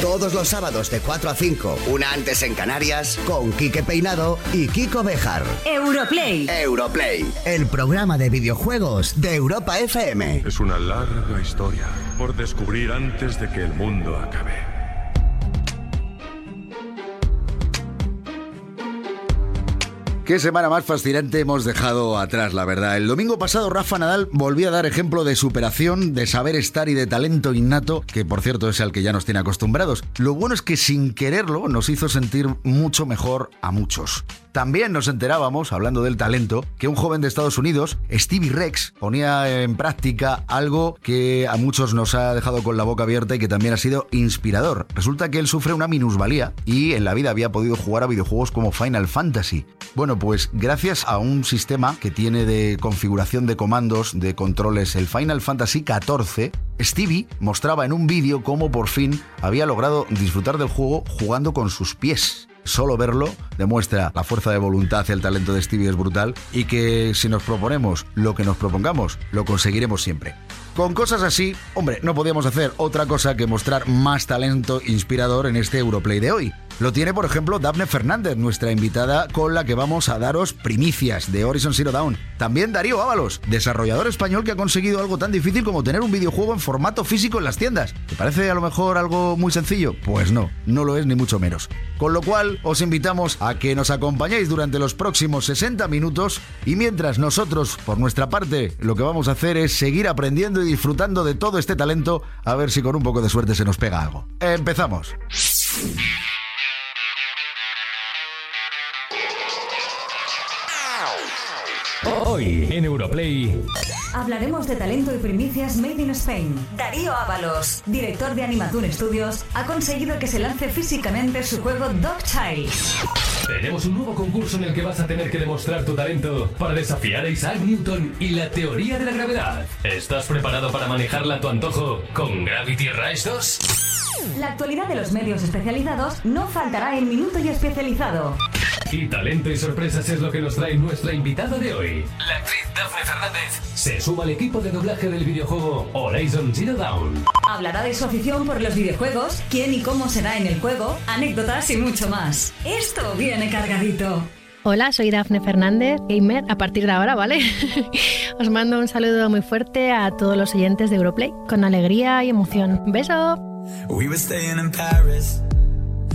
Todos los sábados de 4 a 5, una antes en Canarias, con Quique Peinado y Kiko Bejar. Europlay. Europlay, el programa de videojuegos de Europa FM. Es una larga historia por descubrir antes de que el mundo acabe. Qué semana más fascinante hemos dejado atrás, la verdad. El domingo pasado Rafa Nadal volvió a dar ejemplo de superación, de saber estar y de talento innato, que por cierto es al que ya nos tiene acostumbrados. Lo bueno es que sin quererlo nos hizo sentir mucho mejor a muchos. También nos enterábamos, hablando del talento, que un joven de Estados Unidos, Stevie Rex, ponía en práctica algo que a muchos nos ha dejado con la boca abierta y que también ha sido inspirador. Resulta que él sufre una minusvalía y en la vida había podido jugar a videojuegos como Final Fantasy. Bueno, pues gracias a un sistema que tiene de configuración de comandos, de controles, el Final Fantasy XIV, Stevie mostraba en un vídeo cómo por fin había logrado disfrutar del juego jugando con sus pies. Solo verlo demuestra la fuerza de voluntad, el talento de Stevie es brutal y que si nos proponemos lo que nos propongamos, lo conseguiremos siempre. Con cosas así, hombre, no podíamos hacer otra cosa que mostrar más talento inspirador en este Europlay de hoy. Lo tiene, por ejemplo, Daphne Fernández, nuestra invitada con la que vamos a daros primicias de Horizon Zero Dawn. También Darío Ábalos, desarrollador español que ha conseguido algo tan difícil como tener un videojuego en formato físico en las tiendas. ¿Te parece a lo mejor algo muy sencillo? Pues no, no lo es ni mucho menos. Con lo cual, os invitamos a que nos acompañéis durante los próximos 60 minutos y mientras nosotros, por nuestra parte, lo que vamos a hacer es seguir aprendiendo y disfrutando de todo este talento, a ver si con un poco de suerte se nos pega algo. Empezamos. Hoy en Europlay Hablaremos de talento y primicias made in Spain. Darío Ábalos, director de Animatoon Studios, ha conseguido que se lance físicamente su juego Dog Child. tenemos un nuevo concurso en el que vas a tener que demostrar tu talento para desafiar a Isaac Newton y la teoría de la gravedad. ¿Estás preparado para manejarla a tu antojo con Gravity Rush 2? La actualidad de los medios especializados no faltará en Minuto y Especializado. Y talento y sorpresas es lo que nos trae nuestra invitada de hoy. La actriz Daphne Fernández se suma al equipo de doblaje del videojuego Horizon Zero Dawn. Hablará de su afición por los videojuegos, quién y cómo será en el juego, anécdotas y mucho más. Esto viene cargadito. Hola, soy Dafne Fernández, gamer a partir de ahora, ¿vale? Os mando un saludo muy fuerte a todos los oyentes de Europlay, con alegría y emoción. ¡Beso! We were staying in Paris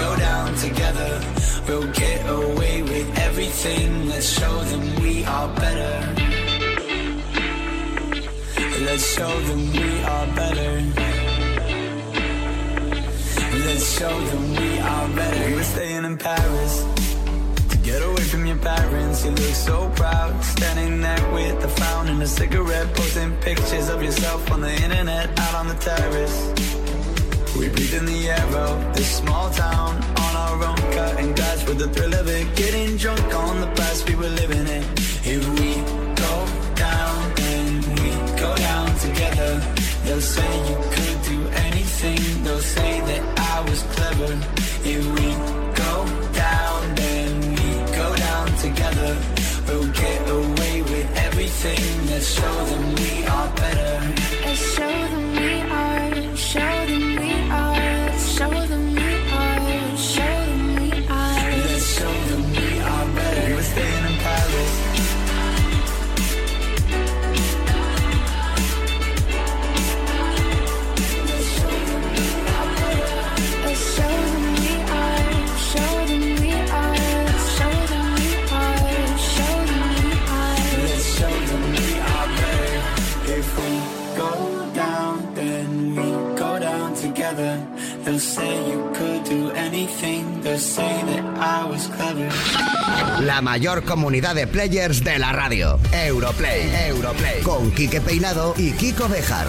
go down together. We'll get away with everything. Let's show them we are better. Let's show them we are better. Let's show them we are better. We were staying in Paris Get away from your parents, you look so proud. Standing there with a frown and a cigarette, posting pictures of yourself on the internet, out on the terrace. We breathe in the air of this small town, on our own, cutting glass with the thrill of it. Getting drunk on the past we were living in. If we go down, then we go down together. They'll say you could do anything, they'll say that I was clever. If we go down, then we go down together. We'll get away with everything. Let's show them we are better. Let's show them we are. Show them La mayor comunidad de players de la radio. Europlay. Europlay. Con Quique Peinado y Kiko Bejar.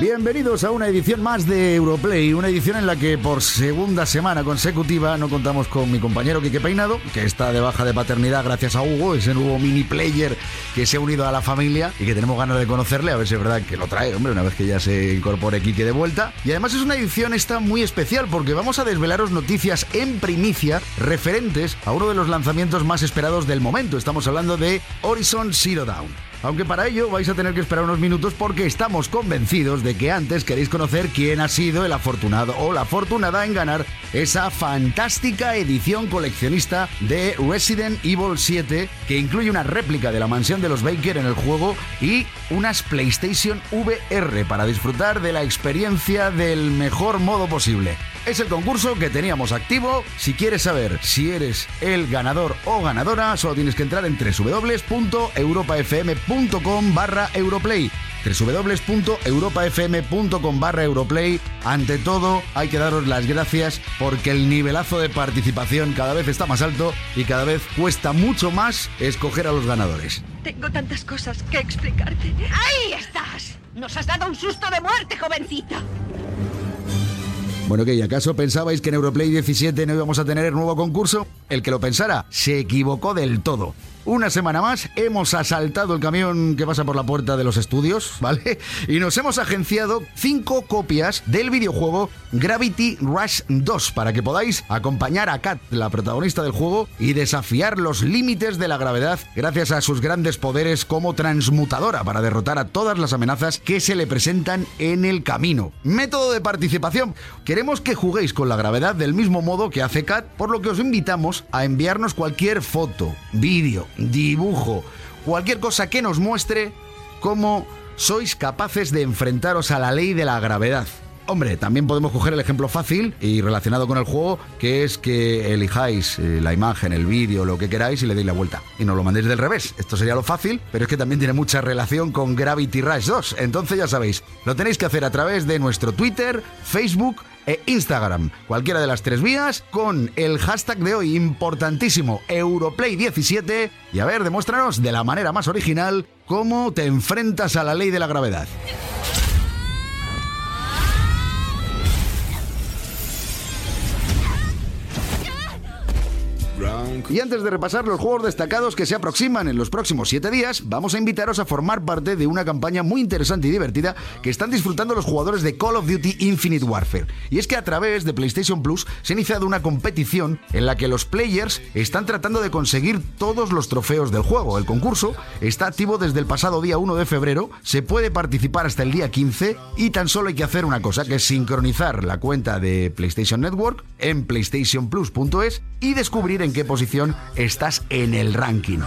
Bienvenidos a una edición más de Europlay, una edición en la que por segunda semana consecutiva no contamos con mi compañero Quique Peinado, que está de baja de paternidad gracias a Hugo, ese nuevo mini player que se ha unido a la familia y que tenemos ganas de conocerle, a ver si es verdad que lo trae, hombre, una vez que ya se incorpore Quique de vuelta. Y además es una edición esta muy especial porque vamos a desvelaros noticias en primicia referentes a uno de los lanzamientos más esperados del momento. Estamos hablando de Horizon Zero Dawn. Aunque para ello vais a tener que esperar unos minutos porque estamos convencidos de que antes queréis conocer quién ha sido el afortunado o la afortunada en ganar esa fantástica edición coleccionista de Resident Evil 7 que incluye una réplica de la mansión de los Baker en el juego y unas PlayStation VR para disfrutar de la experiencia del mejor modo posible. Es el concurso que teníamos activo. Si quieres saber si eres el ganador o ganadora, solo tienes que entrar en www.europafm.com barra Europlay www.europafm.com barra Europlay. Ante todo, hay que daros las gracias porque el nivelazo de participación cada vez está más alto y cada vez cuesta mucho más escoger a los ganadores. Tengo tantas cosas que explicarte. ¡Ahí estás! Nos has dado un susto de muerte, jovencita. Bueno, ¿qué? ¿Y acaso pensabais que en Europlay 17 no íbamos a tener el nuevo concurso? El que lo pensara se equivocó del todo. Una semana más hemos asaltado el camión que pasa por la puerta de los estudios, ¿vale? Y nos hemos agenciado cinco copias del videojuego Gravity Rush 2 para que podáis acompañar a Kat, la protagonista del juego, y desafiar los límites de la gravedad gracias a sus grandes poderes como transmutadora para derrotar a todas las amenazas que se le presentan en el camino. Método de participación. Queremos que juguéis con la gravedad del mismo modo que hace Kat, por lo que os invitamos a enviarnos cualquier foto, vídeo, dibujo, cualquier cosa que nos muestre cómo sois capaces de enfrentaros a la ley de la gravedad. Hombre, también podemos coger el ejemplo fácil y relacionado con el juego, que es que elijáis eh, la imagen, el vídeo, lo que queráis y le deis la vuelta. Y nos lo mandéis del revés. Esto sería lo fácil, pero es que también tiene mucha relación con Gravity Rush 2. Entonces ya sabéis, lo tenéis que hacer a través de nuestro Twitter, Facebook e Instagram. Cualquiera de las tres vías con el hashtag de hoy importantísimo, Europlay17. Y a ver, demuéstranos de la manera más original cómo te enfrentas a la ley de la gravedad. Y antes de repasar los juegos destacados que se aproximan en los próximos 7 días, vamos a invitaros a formar parte de una campaña muy interesante y divertida que están disfrutando los jugadores de Call of Duty Infinite Warfare. Y es que a través de PlayStation Plus se ha iniciado una competición en la que los players están tratando de conseguir todos los trofeos del juego. El concurso está activo desde el pasado día 1 de febrero, se puede participar hasta el día 15 y tan solo hay que hacer una cosa, que es sincronizar la cuenta de PlayStation Network en playstationplus.es y descubrir en qué posición estás en el ranking.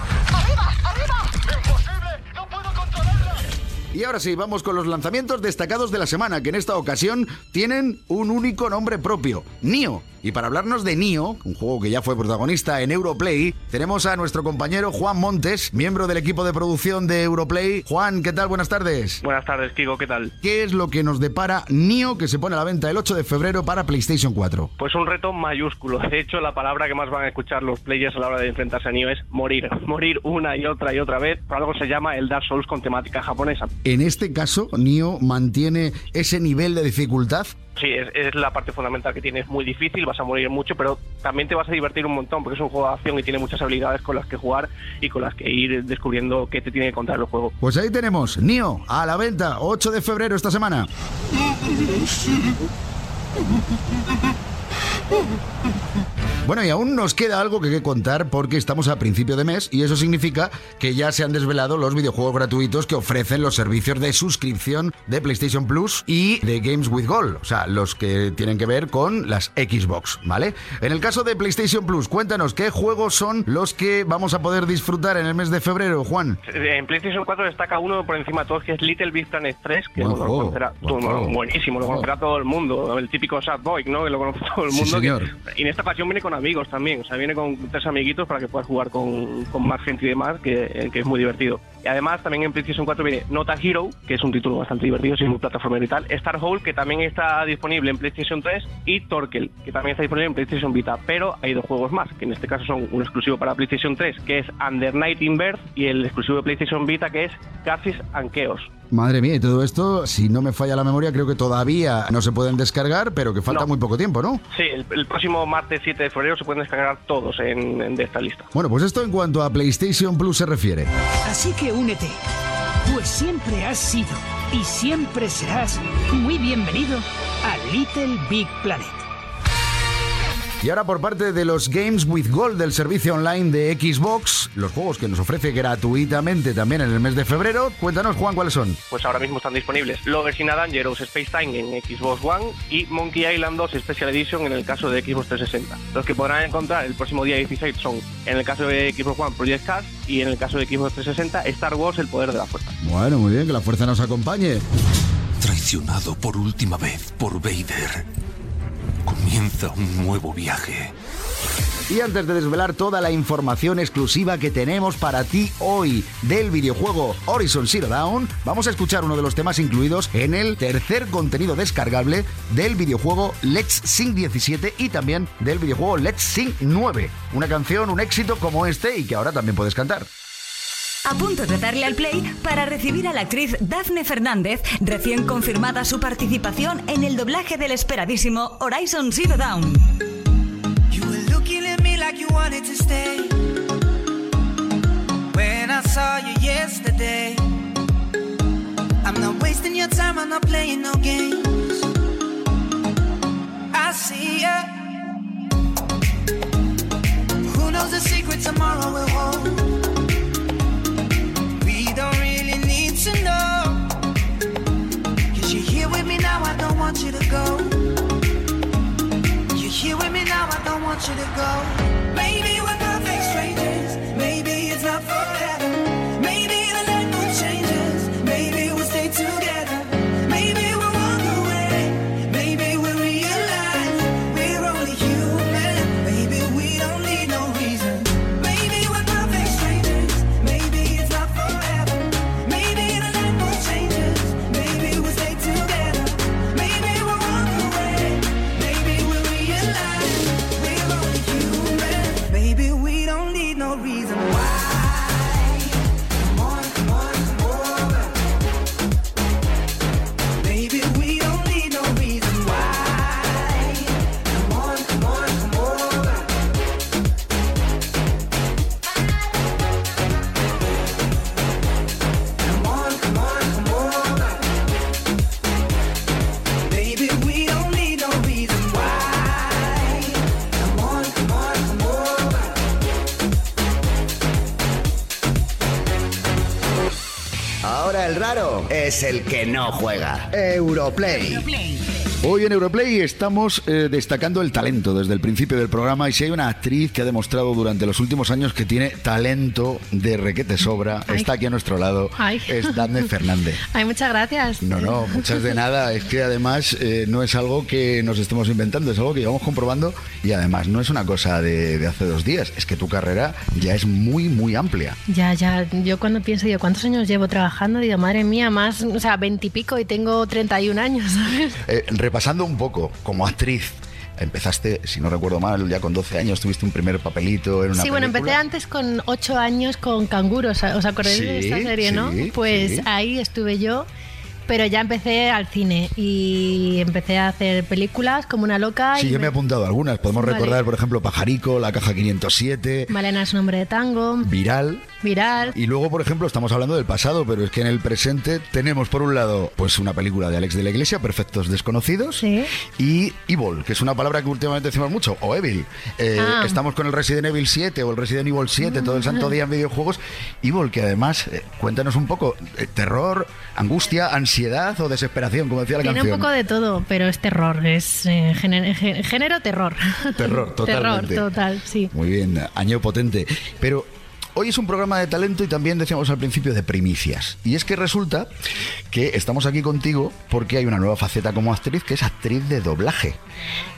Y ahora sí, vamos con los lanzamientos destacados de la semana, que en esta ocasión tienen un único nombre propio, Nio. Y para hablarnos de Nio, un juego que ya fue protagonista en Europlay, tenemos a nuestro compañero Juan Montes, miembro del equipo de producción de Europlay. Juan, ¿qué tal? Buenas tardes. Buenas tardes, Kiko, ¿qué tal? ¿Qué es lo que nos depara Nio que se pone a la venta el 8 de febrero para PlayStation 4? Pues un reto mayúsculo. De hecho, la palabra que más van a escuchar los players a la hora de enfrentarse a Nio es morir. Morir una y otra y otra vez. Por algo se llama el Dark Souls con temática japonesa. En este caso, Nio mantiene ese nivel de dificultad Sí, es, la parte fundamental que tiene. Es muy difícil, vas a morir mucho, pero también te vas a divertir un montón porque es un juego de acción y tiene muchas habilidades con las que jugar y con las que ir descubriendo qué te tiene que contar el juego. Pues ahí tenemos, Nio, a la venta, 8 de febrero esta semana. Bueno, y aún nos queda algo que, contar porque estamos a principio de mes y eso significa que ya se han desvelado los videojuegos gratuitos que ofrecen los servicios de suscripción de PlayStation Plus y de Games with Gold, o sea, los que tienen que ver con las Xbox, ¿vale? En el caso de PlayStation Plus, cuéntanos qué juegos son los que vamos a poder disfrutar en el mes de febrero, Juan. En PlayStation 4 destaca uno por encima de todos que es Little Big Planet 3, que lo conocerá, buenísimo, lo conocerá todo el mundo, el típico Sad Boy, ¿no? Que lo conoce todo el mundo. y en esta ocasión viene con amigos también. O sea, viene con tres amiguitos para que puedas jugar con, con más gente y demás, que, que, es muy divertido. Y además, también en PlayStation 4 viene Nota Hero, que es un título bastante divertido, si es muy plataforma y tal. Star Hole, que también está disponible en PlayStation 3. Y Torkel, que también está disponible en PlayStation Vita. Pero hay dos juegos más, que en este caso son un exclusivo para PlayStation 3, que es Under Night y el exclusivo de PlayStation Vita, que es Cassis and. Madre mía, y todo esto, si no me falla la memoria, creo que todavía no se pueden descargar, pero que falta muy poco tiempo, ¿no? Sí, el, próximo martes 7 de febrero se pueden descargar todos en, de esta lista. Bueno, pues esto en cuanto a PlayStation Plus se refiere. Así que únete, pues siempre has sido y siempre serás muy bienvenido a Little Big Planet. Y ahora por parte de los Games with Gold del servicio online de Xbox, los juegos que nos ofrece gratuitamente también en el mes de febrero. Cuéntanos, Juan, ¿cuáles son? Pues ahora mismo están disponibles Lovers in a Dangerous Space Time en Xbox One y Monkey Island 2 Special Edition en el caso de Xbox 360. Los que podrán encontrar el próximo día 16 son, en el caso de Xbox One, Project Cars y en el caso de Xbox 360, Star Wars El Poder de la Fuerza. Bueno, muy bien, que la fuerza nos acompañe. Traicionado por última vez por Vader Comienza un nuevo viaje. Y antes de desvelar toda la información exclusiva que tenemos para ti hoy del videojuego Horizon Zero Dawn, vamos a escuchar uno de los temas incluidos en el tercer contenido descargable del videojuego Let's Sing 17 y también del videojuego Let's Sing 9. Una canción, un éxito como este y que ahora también puedes cantar. A punto de darle al play para recibir a la actriz Daphne Fernández, recién confirmada su participación en el doblaje del esperadísimo Horizon Zero Dawn. Who knows the secret tomorrow will? To know. Cause you're here with me now, I don't want you to go. You're here with me now, I don't want you to go. Maybe we're perfect strangers, maybe it's not forever. Es el que no juega. Europlay. Hoy en Europlay estamos eh, destacando el talento desde el principio del programa y si hay una actriz que ha demostrado durante los últimos años que tiene talento de requete sobra, está aquí a nuestro lado, es Dafne Fernández. Ay, muchas gracias. No, no, muchas de nada. Es que además eh, no es algo que nos estemos inventando, es algo que llevamos comprobando y además no es una cosa de, de hace dos días, es que tu carrera ya es muy, muy amplia. Ya, ya. Yo cuando pienso, digo, ¿cuántos años llevo trabajando? Digo, madre mía, más, o sea, veintipico y, tengo 31 años, ¿sabes? Eh, Pasando un poco, como actriz, empezaste, si no recuerdo mal, ya con 12 años tuviste un primer papelito en una Sí, bueno, empecé antes con 8 años con Canguros, ¿os acordáis de esta serie, no? Pues ahí estuve yo pero ya empecé al cine y empecé a hacer películas como una loca. Sí, yo me... he apuntado algunas. Podemos recordar, por ejemplo, Pajarico, La Caja 507. Malena es un nombre de tango. Viral. Viral. Y luego, por ejemplo, estamos hablando del pasado, pero es que en el presente tenemos, por un lado, pues una película de Alex de la Iglesia, Perfectos Desconocidos. Sí. Y Evil, que es una palabra que últimamente decimos mucho, o Evil. Eh, ah. Estamos con el Resident Evil 7 o el Resident Evil 7, todo el santo día en videojuegos. Evil, que además, eh, cuéntanos un poco, eh, terror, angustia, ansiedad o desesperación, como decía la canción? Tiene un poco de todo, pero es terror, es género, terror. Terror, totalmente. terror, total, sí. Muy bien, año potente. Pero Hoy es un programa de talento y también decíamos al principio de primicias. Y es que resulta que estamos aquí contigo porque hay una nueva faceta como actriz que es actriz de doblaje.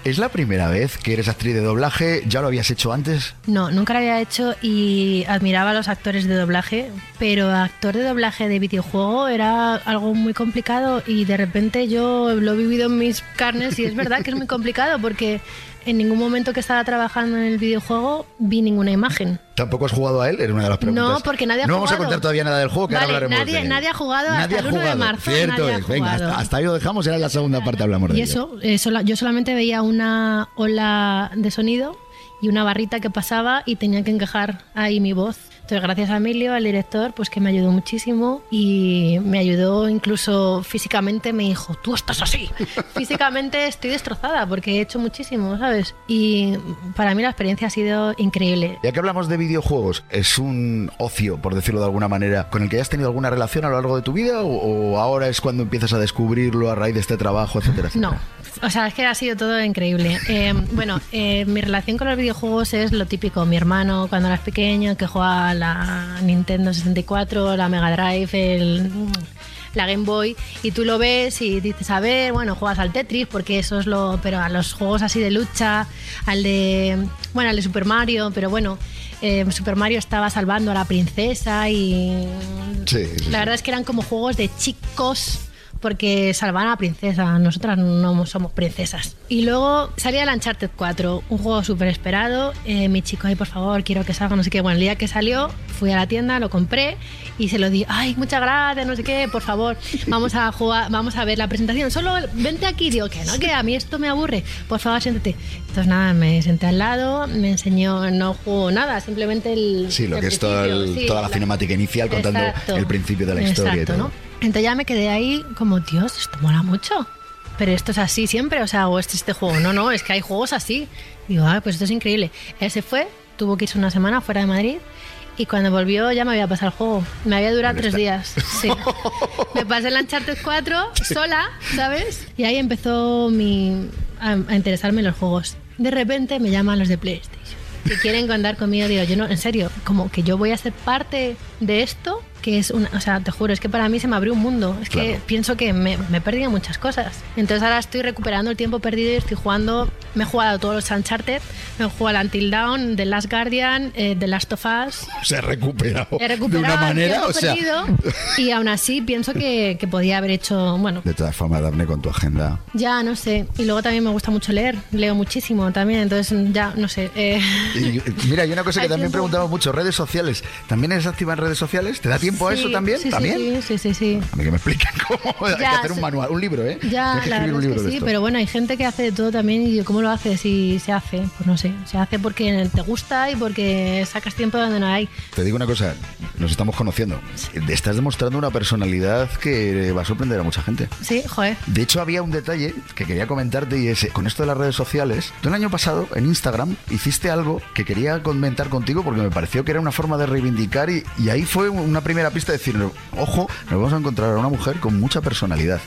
¿Es la primera vez que eres actriz de doblaje? ¿Ya lo habías hecho antes? No, nunca lo había hecho y admiraba a los actores de doblaje, pero actor de doblaje de videojuego era algo muy complicado y de repente yo lo he vivido en mis carnes y es verdad que es muy complicado porque en ningún momento que estaba trabajando en el videojuego vi ninguna imagen. ¿Tampoco has jugado a él? Era una de las preguntas. No, porque nadie ha no jugado. No vamos a contar todavía nada del juego, que ahora hablaremos nadie, de él. Nadie ha jugado nadie hasta el 1 de marzo. Cierto nadie es. ha Venga, jugado. hasta, hasta, ahí lo dejamos, era la segunda parte, hablamos de Y ello. eso, eh, yo solamente veía una ola de sonido y una barrita que pasaba y tenía que encajar ahí mi voz. Entonces, gracias a Emilio, al director, pues que me ayudó muchísimo y me ayudó incluso físicamente. Me dijo, tú estás así. físicamente estoy destrozada porque he hecho muchísimo, ¿sabes? Y para mí la experiencia ha sido increíble. Ya que hablamos de videojuegos, ¿es un ocio, por decirlo de alguna manera, con el que hayas tenido alguna relación a lo largo de tu vida o, o ahora es cuando empiezas a descubrirlo a raíz de este trabajo, etcétera, etcétera? No, o sea, es que ha sido todo increíble. Eh, bueno, eh, mi relación con los videojuegos es lo típico. Mi hermano, cuando eras pequeño, que jugaba la Nintendo 64, la Mega Drive, el, la Game Boy, y tú lo ves y dices, a ver, bueno, juegas al Tetris, porque eso es lo. Pero a los juegos así de lucha, al de. Bueno, al de Super Mario, pero bueno. eh, Super Mario estaba salvando a la princesa y Sí, sí, la verdad es que eran como juegos de chicos porque salvan a la princesa, nosotras no somos princesas. Y luego salía el Uncharted 4, un juego súper esperado. Eh, mi chico, ay, por favor, quiero que salga, no sé qué. Bueno, el día que salió, fui a la tienda, lo compré y se lo di. Ay, muchas gracias, no sé qué, por favor, vamos a jugar, vamos a ver la presentación. Solo vente aquí, digo que no, que a mí esto me aburre. Por favor, siéntate. Entonces, nada, me senté al lado, me enseñó, no jugó nada, simplemente el. Sí, lo el que es todo el- sí, toda la cinemática inicial contando Exacto. el principio de la historia y Exacto, todo. ¿no? Entonces ya me quedé ahí como, Dios, esto mola mucho. Pero esto es así siempre, o sea, o este este juego. No, no, es que hay juegos así. Digo, ah, pues esto es increíble. Él se fue, tuvo que irse una semana fuera de Madrid. Y cuando volvió ya me había pasado el juego. Me había durado tres días. Sí. me pasé el Uncharted 4 sola, ¿sabes? Y ahí empezó mi, a, a interesarme en los juegos. De repente me llaman los de PlayStation. Que quieren contar conmigo. Digo, yo no, en serio, como que yo voy a ser parte de esto que es una, o sea, te juro, es que para mí se me abrió un mundo. Es que Claro. pienso que me, me perdido muchas cosas. Entonces ahora estoy recuperando el tiempo perdido y estoy jugando, me he jugado todos los Uncharted, me he jugado el Until Dawn, The Last Guardian, eh, The Last of Us. Se ha recuperado, He de recuperado una el manera, o sea... perdido y aún así pienso que, que podía haber hecho, bueno, De todas formas, Daphne, con tu agenda. ya no sé. Y luego también me gusta mucho leer, leo muchísimo también, entonces ya no sé. eh, Y, mira, hay una cosa que también preguntamos mucho, redes sociales. ¿También eres activa en redes sociales? ¿Te da tiempo a sí, eso también? Sí, ¿También? sí, sí, sí. A mí que me expliquen cómo hay que hacer un manual, un libro, ¿eh? Ya, que la es que sí, pero bueno, hay gente que hace de todo también y ¿cómo lo hace? Si se hace, pues no sé, se hace porque te gusta y porque sacas tiempo donde no hay. Te digo una cosa, nos estamos conociendo. Estás demostrando una personalidad que va a sorprender a mucha gente. Sí, joder. De hecho, había un detalle que quería comentarte y es, con esto de las redes sociales, tú el año pasado en Instagram hiciste algo que quería comentar contigo porque me pareció que era una forma de reivindicar y, y ahí fue una primera pista de decir, ojo, nos vamos a encontrar a una mujer con mucha personalidad.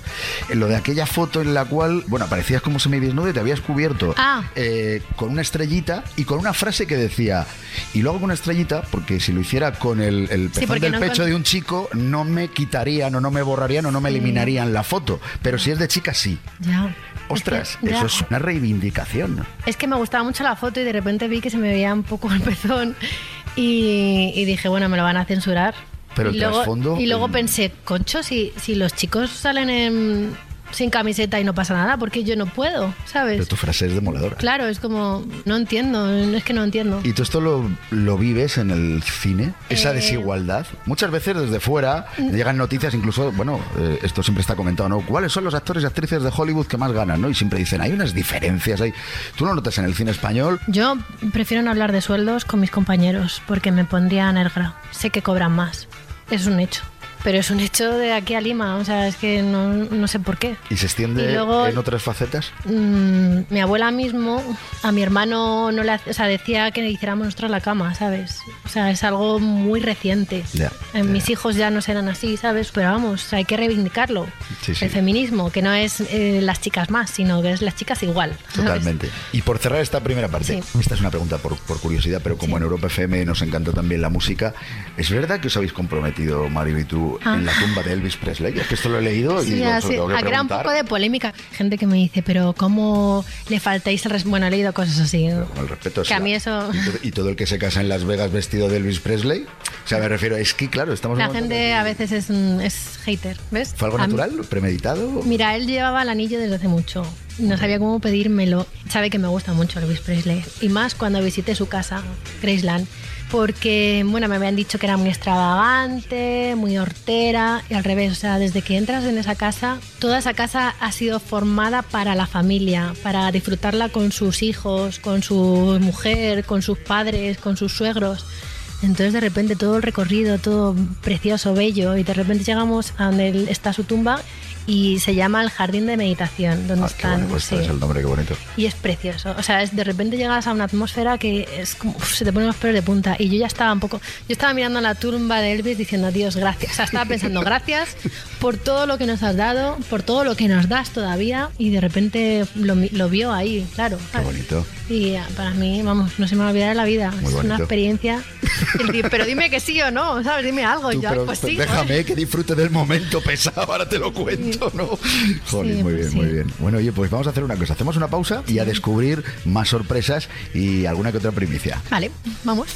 En lo de aquella foto en la cual, bueno, aparecías como semidesnudo y te habías cubierto Ah. eh, con una estrellita y con una frase que decía, y luego con una estrellita, porque si lo hiciera con el, el Sí, pezón porque del no pecho encont- de un chico, no me quitarían o no me borrarían o no me eliminarían la foto. Pero si es de chica, sí. Ya. Ostras, Es que- eso es una reivindicación. Es que me gustaba mucho la foto y de repente vi que se me veía un poco el pezón y, y dije, bueno, me lo van a censurar. Pero y el luego, trasfondo, Y luego el- pensé, concho, si, si los chicos salen en- sin camiseta y no pasa nada, porque yo no puedo, ¿sabes? Pero tu frase es demoledora. Claro, es como, no entiendo, es que no entiendo. ¿Y tú esto lo, lo vives en el cine? Esa Eh, mm. desigualdad. Muchas veces desde fuera llegan noticias, incluso, bueno, eh, esto siempre está comentado, ¿no? ¿Cuáles son los actores y actrices de Hollywood que más ganan, ¿no? Y siempre dicen, hay unas diferencias ahí. ¿Tú lo notas en el cine español? Yo prefiero no hablar de sueldos con mis compañeros porque me pondría negra. Sé que cobran más. Es un hecho. Pero es un hecho de aquí a Lima. O sea, es que no, no sé por qué. ¿Y se extiende Y luego- en otras facetas? Mm, mi abuela mismo, a mi hermano no le hace- o sea, decía que le hiciéramos nosotros la cama, ¿sabes? O sea, es algo muy reciente. Eh, Mis hijos ya no serán así, ¿sabes? Pero vamos, hay que reivindicarlo. Sí, sí. El feminismo, que no es eh, las chicas más, sino que es las chicas igual. ¿sabes? Totalmente. Y por cerrar esta primera parte, Sí. esta es una pregunta por, por curiosidad, pero como en Europa FM nos encanta también la música, ¿es verdad que os habéis comprometido, Mario y tú, Ah. en la tumba de Elvis Presley? Es que esto lo he leído y Sí, digo, ya, "Eso sí. que era un preguntar". poco de polémica. Gente que me dice, pero ¿cómo le faltáis el respeto? Bueno, he leído cosas así. Con el respeto. Que a mí eso- Y todo, y todo el que se casa en Las Vegas vestido de Elvis Presley, o sea, me refiero, es que claro, estamos... La gente a veces es, es hater, ¿ves? ¿Fue algo A mí- natural, premeditado? Mira, él llevaba el anillo desde hace mucho. no sabía cómo pedírmelo. Sabe que me gusta mucho Elvis Presley y más cuando visité su casa, Graceland porque, bueno, me habían dicho que era muy extravagante, muy hortera, y al revés, o sea, desde que entras en esa casa, toda esa casa ha sido formada para la familia, para disfrutarla con sus hijos, con su mujer, con sus padres, con sus suegros. Entonces de repente todo el recorrido, todo precioso, bello, y de repente llegamos a donde está su tumba y se llama el Jardín de Meditación, donde ah, están. Pues es el nombre, qué bonito. Y es precioso. O sea, es, de repente llegas a una atmósfera que es como. se te ponen los pelos de punta. Y yo ya estaba un poco. Yo estaba mirando la tumba de Elvis diciendo, Dios, gracias. O sea, estaba pensando, gracias por todo lo que nos has dado, por todo lo que nos das todavía. Y de repente lo, lo vio ahí, claro. Qué bonito. Y para mí, vamos, no se me va a olvidar la vida. es una experiencia. pero dime que sí o no, ¿sabes? Dime algo. pues sí, déjame que disfrute del momento pesado, ahora te lo cuento. ¿No? muy pues bien, muy bien. Bueno, oye, pues vamos a hacer una cosa. Hacemos una pausa y a descubrir más sorpresas y alguna que otra primicia. Vale, vamos.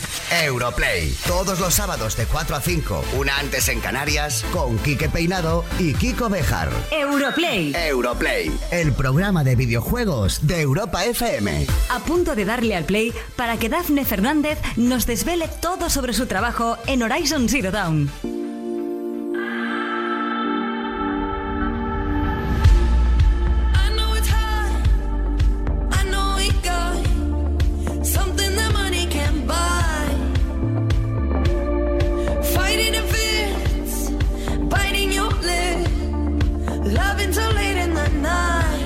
Europlay. Todos los sábados de 4 a 5. Una antes en Canarias con Quique Peinado y Kiko Bejar. Europlay. Europlay. El programa de videojuegos de Europa FM. A punto de darle al play para que Dafne Fernández nos desvele todo sobre su trabajo en Horizon Zero Dawn. club until late in the night.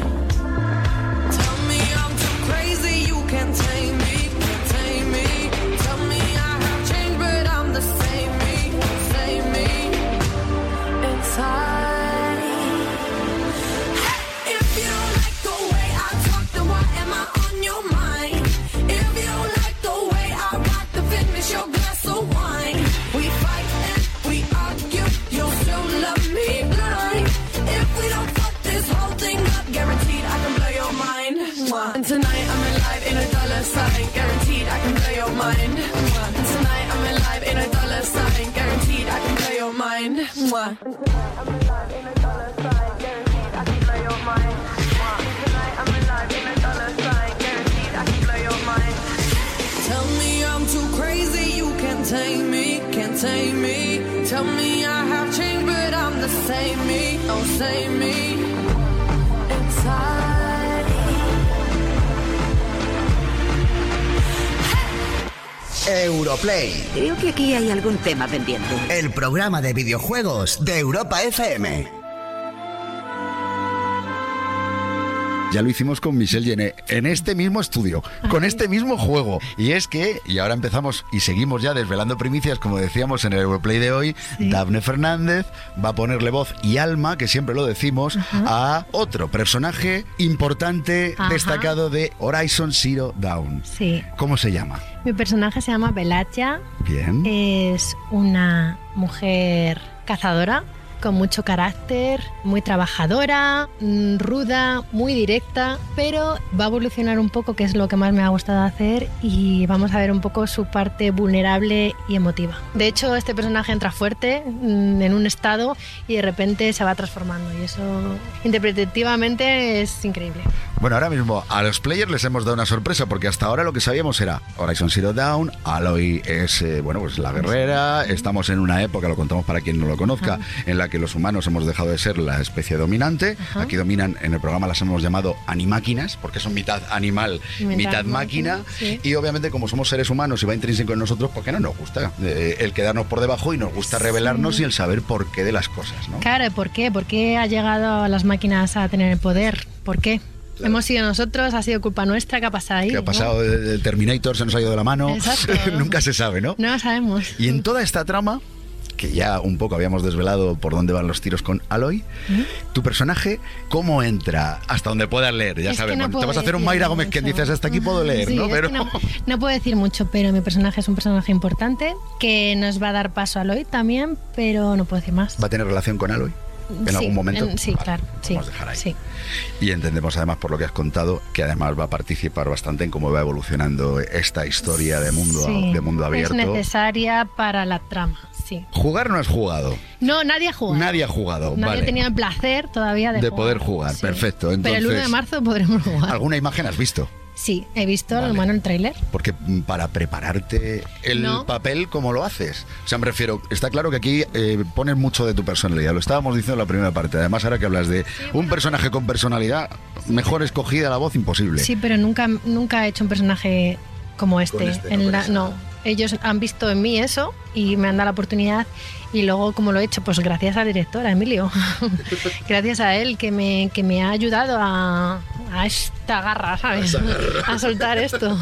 And tonight I'm alive in a dollar sign, guaranteed I can blow your mind. And tonight I'm alive in a dollar sign, guaranteed I can blow your mind. Tonight I'm alive in a dollar sign, guaranteed I can blow your mind. And tonight I'm alive in a dollar sign, guaranteed I can your mind. Tell me I'm too crazy, you can't tame me, can't tame me. Tell me I have changed, but I'm the same me, oh same me. Creo que aquí hay algún tema pendiente. El programa de videojuegos de Europa FM. Ya lo hicimos con Michelle Jenné en este mismo estudio, con este mismo juego. Y es que, y ahora empezamos y seguimos ya desvelando primicias, como decíamos en el Europlay de hoy, Daphne Fernández va a ponerle voz y alma, que siempre lo decimos, a otro personaje importante, destacado de Horizon Zero Dawn. Sí. ¿Cómo se llama? Mi personaje se llama Belatia. Bien. Es una mujer cazadora con mucho carácter, muy trabajadora, mm, ruda, muy directa, pero va a evolucionar un poco, que es lo que más me ha gustado hacer, y vamos a ver un poco su parte vulnerable y emotiva. De hecho, este personaje entra fuerte mm, en un estado y de repente se va transformando, y eso interpretativamente es increíble. Bueno, ahora mismo a los players les hemos dado una sorpresa porque hasta ahora lo que sabíamos era Horizon Zero Dawn, Aloy es, eh, bueno, pues la guerrera, estamos en una época, lo contamos para quien no lo conozca, en la que los humanos hemos dejado de ser la especie dominante, aquí dominan, en el programa las hemos llamado animáquinas, porque son mitad animal, mitad, máquina, y obviamente como somos seres humanos y va intrínseco en nosotros, porque no nos gusta eh, el quedarnos por debajo y nos gusta revelarnos y el saber por qué de las cosas, ¿no? Claro, ¿por qué? ¿Por qué ha llegado las máquinas a tener el poder? ¿Por qué? Hemos sido nosotros, ha sido culpa nuestra, ¿qué ha pasado ahí? ¿Qué ha pasado? El Terminator se nos ha ido de la mano. Nunca se sabe, ¿no? No lo sabemos. Y en toda esta trama, que ya un poco habíamos desvelado por dónde van los tiros con Aloy, tu personaje, ¿cómo entra? Hasta donde puedas leer, ya sabemos. Te vas a hacer un Mayra Gómez que dices, hasta aquí puedo leer, ¿no? Pero... no, puedo decir mucho, pero mi personaje es un personaje importante que nos va a dar paso a Aloy también, pero no puedo decir más. ¿Va a tener relación con Aloy? en algún momento. sí, claro. Sí, dejar ahí. Y entendemos además por lo que has contado que además va a participar bastante en cómo va evolucionando esta historia de mundo, de mundo abierto. Es necesaria para la trama. Sí. Jugar no has jugado. No, nadie ha jugado. Nadie ha jugado. Nadie ha tenido el placer todavía de, de jugar. poder jugar. Perfecto. Entonces, Pero el 1 de marzo podremos jugar. ¿Alguna imagen has visto? Sí, he visto vale. bueno, el tráiler. Porque mm, para prepararte el no. papel, ¿cómo lo haces? O sea, me refiero, está claro que aquí eh, pones mucho de tu personalidad. Lo estábamos diciendo en la primera parte. Además, ahora que hablas de un personaje con personalidad, mejor escogida la voz imposible. Sí, pero nunca, nunca he hecho un personaje como este. este en la, no, ellos han visto en mí eso y me han dado la oportunidad y luego como lo he hecho pues gracias al director a Emilio. Gracias a él que me, que me ha ayudado a, a esta garra sabes garra. a soltar esto.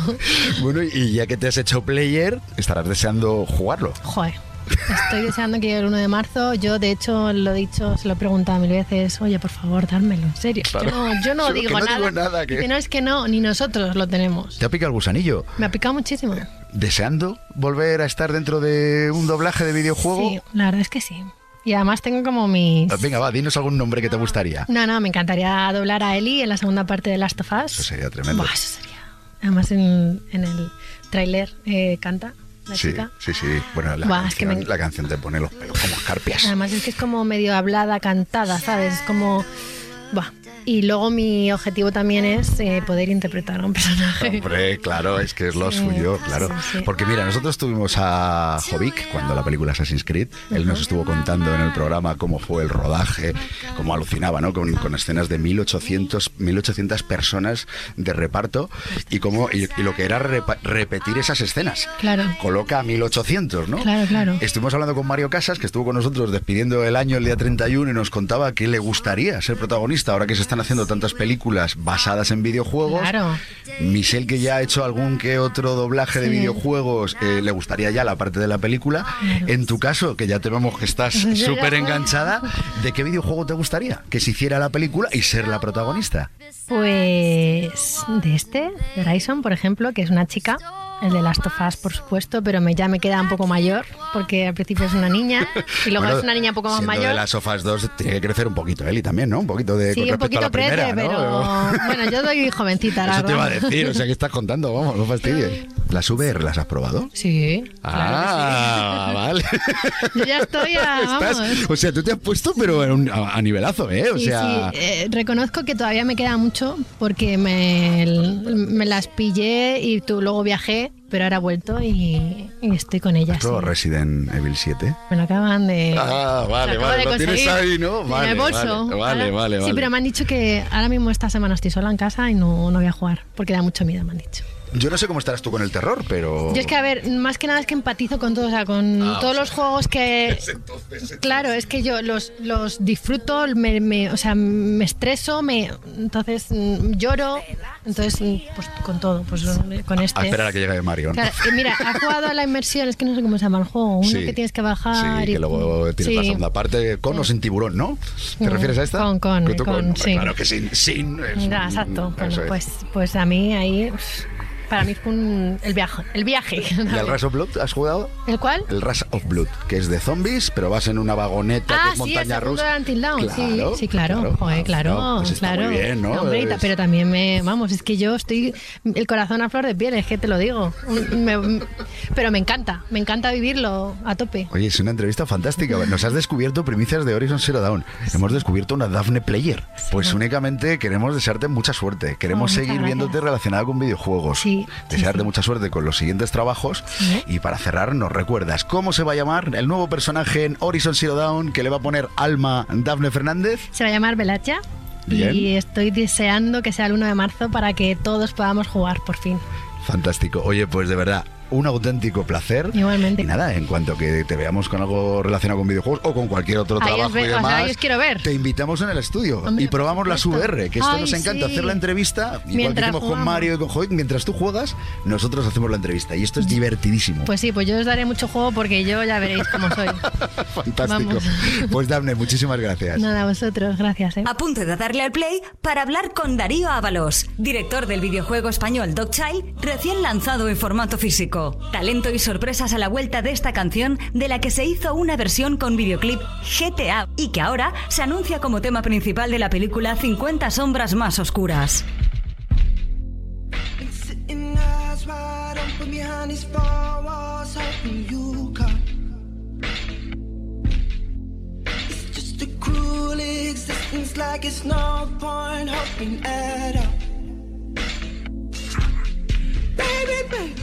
Bueno y ya que te has hecho player estarás deseando jugarlo. Joder Estoy deseando que llegue el 1 de marzo. Yo, de hecho, lo he dicho, se lo he preguntado mil veces. Oye, por favor, dármelo, en serio. Claro. Yo no, yo no Yo digo no nada. digo nada, que- no, es que no, ni nosotros lo tenemos. ¿Te ha picado el gusanillo? Me ha picado muchísimo. ¿Deseando volver a estar dentro de un doblaje de videojuego? Sí, la verdad es que sí. Y además tengo como mis... Venga, va, dinos algún nombre que te gustaría. No, no, me encantaría doblar a Ellie en la segunda parte de Last of Us. Eso sería tremendo. Eso sería. Además en, en el tráiler eh, canta la sí, chica. sí, sí. Bueno, la, Buah, es que canción, me- la canción te pone los pelos como escarpias. Además es que es como medio hablada, cantada, ¿sabes? Es como... Buah. Y luego mi objetivo también es eh, poder interpretar a un personaje. Hombre, claro, es que es lo Sí, suyo, claro. sí, sí. Porque mira, nosotros tuvimos a Jovic cuando la película Assassin's Creed. Él nos estuvo contando en el programa cómo fue el rodaje, cómo alucinaba, ¿no? Con, con escenas de 1800, 1800 personas de reparto y, cómo, y, y lo que era repetir esas escenas. Claro. Coloca a 1800, ¿no? Claro, claro. Estuvimos hablando con Mario Casas, que estuvo con nosotros despidiendo el año el día 31 y nos contaba que le gustaría ser protagonista ahora que se están haciendo tantas películas basadas en videojuegos. Claro. Michelle, que ya ha hecho algún que otro doblaje de videojuegos, eh, le gustaría ya la parte de la película. En tu caso, que ya te vemos que estás súper enganchada, ¿de qué videojuego te gustaría que se hiciera la película y ser la protagonista? Pues de este, de Horizon, por ejemplo, que es una chica. El de Last of Us, por supuesto, pero me, ya me queda un poco mayor, porque al principio es una niña y luego Bueno, es una niña un poco más mayor. de las sofas 2 tiene que crecer un poquito Eli también, ¿no? Un poquito de Sí, con un respecto a poquito la primera, crece, ¿no? pero bueno, yo soy jovencita, la Eso te iba a decir, o sea, ¿qué estás contando? Vamos, no fastidies. ¿Las VR las has probado? Sí, Ah, vale. yo ya estoy a, Estás- vamos. o sea, tú te has puesto, pero en un- a, a nivelazo, ¿eh? O Sí, sea, sí, eh, reconozco que todavía me queda mucho porque me, me las pillé y tú luego viajé, pero ahora he vuelto y, y estoy con ellas. ¿has probado Resident Evil 7? Me lo acaban de. Ah, vale, lo vale, de lo tienes ahí, ¿no? en Vale, el bolso. vale, vale, vale, Sí, pero me han dicho que ahora mismo esta semana estoy sola en casa y no, no voy a jugar porque da mucho miedo, me han dicho. Yo no sé cómo estarás tú con el terror, pero... Yo es que, a ver, más que nada es que empatizo con todo, o sea, con Ah, todos o los juegos que... Claro, es que yo los, los disfruto, me, me- o sea, me estreso, me, entonces mm, lloro, entonces, mm, pues con todo, pues con A este. esperar a que llegue Mario. ¿no? Claro, mira, ha jugado a la inmersión, es que no sé cómo se llama el juego, uno Sí. que tienes que bajar Sí, y... que luego tienes la Sí. segunda parte con o sin tiburón, ¿no? ¿Te Mm, refieres a esta? con- con- con, sí. Claro que sin, sin. es Ya, un- exacto. Bueno, eso es. pues, pues a mí ahí, para mí fue un- el viaje. El viaje. ¿Y al Rise of Blood has jugado? ¿El cuál? El Rise of Blood, que es de zombies, pero vas en una vagoneta Ah, que es sí, el montaña segundo rusa. Claro, sí, sí, claro. Joder, claro, no, pues está claro. muy bien, ¿no? Hombre, Es- pero también me, vamos, es que yo estoy el corazón a flor de piel, es que te lo digo. Me- pero me encanta, me encanta vivirlo a tope. Oye, es una entrevista fantástica. Nos has descubierto primicias de Horizon Zero Dawn. Hemos descubierto una Daphne Player. Pues únicamente queremos desearte mucha suerte. Queremos Oh, seguir gracias. viéndote relacionada con videojuegos. Sí, Desearte mucha suerte con los siguientes trabajos. Y para cerrar, nos recuerdas cómo se va a llamar el nuevo personaje en Horizon Zero Dawn que le va a poner alma Daphne Fernández. Se va a llamar Velacha. Bien. Y estoy deseando que sea el 1 de marzo para que todos podamos jugar por fin. Fantástico. Oye, pues de verdad, un auténtico placer. Igualmente. Y nada, en cuanto que te veamos con algo relacionado con videojuegos o con cualquier otro Ahí os trabajo ve- y o sea, demás, ahí os quiero ver. te invitamos en el estudio Hombre, y probamos las. VR, que esto Ay, nos encanta, sí. hacer la entrevista, igual que Mientras hicimos con. Mario y con Joy, mientras tú juegas, nosotros hacemos la entrevista y esto es divertidísimo. Pues sí, pues yo os daré mucho juego porque yo ya veréis cómo soy. Fantástico. vamos. Pues Daphne, muchísimas gracias. Nada, a vosotros, gracias. ¿eh? A punto de darle al play para hablar con Darío Ábalos, director del videojuego español Dogchild, recién lanzado en formato físico. Talento y sorpresas a la vuelta de esta canción de la que se hizo una versión con videoclip GTA y que ahora se anuncia como tema principal de la película 50 sombras más oscuras. Baby, baby.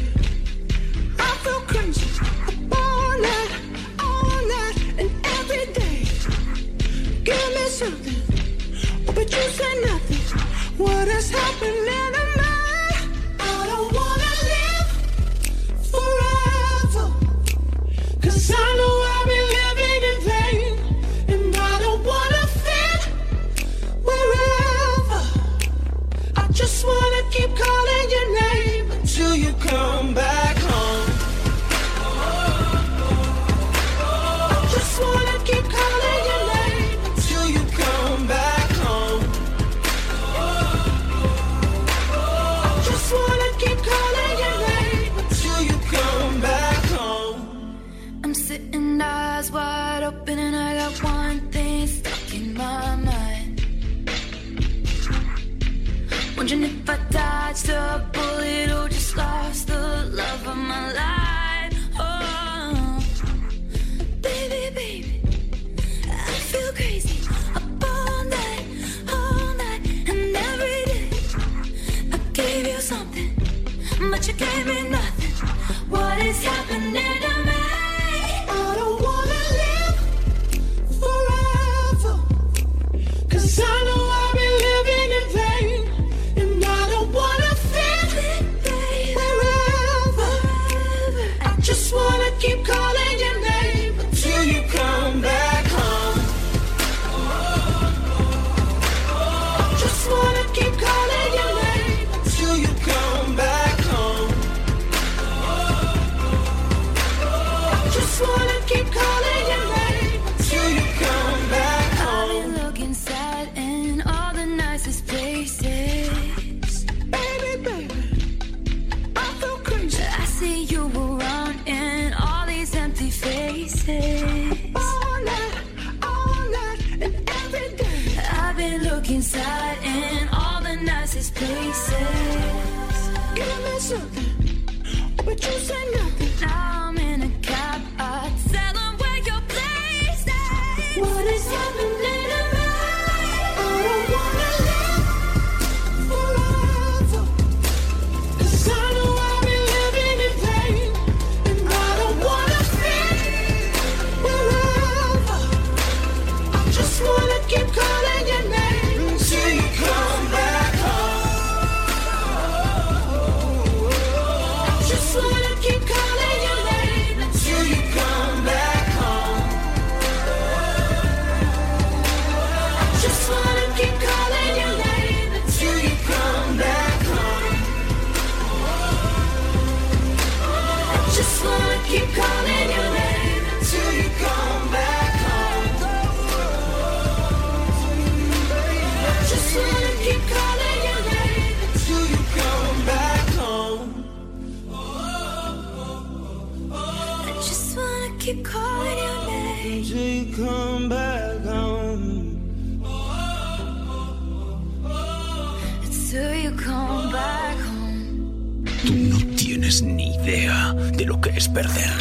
Que es perder.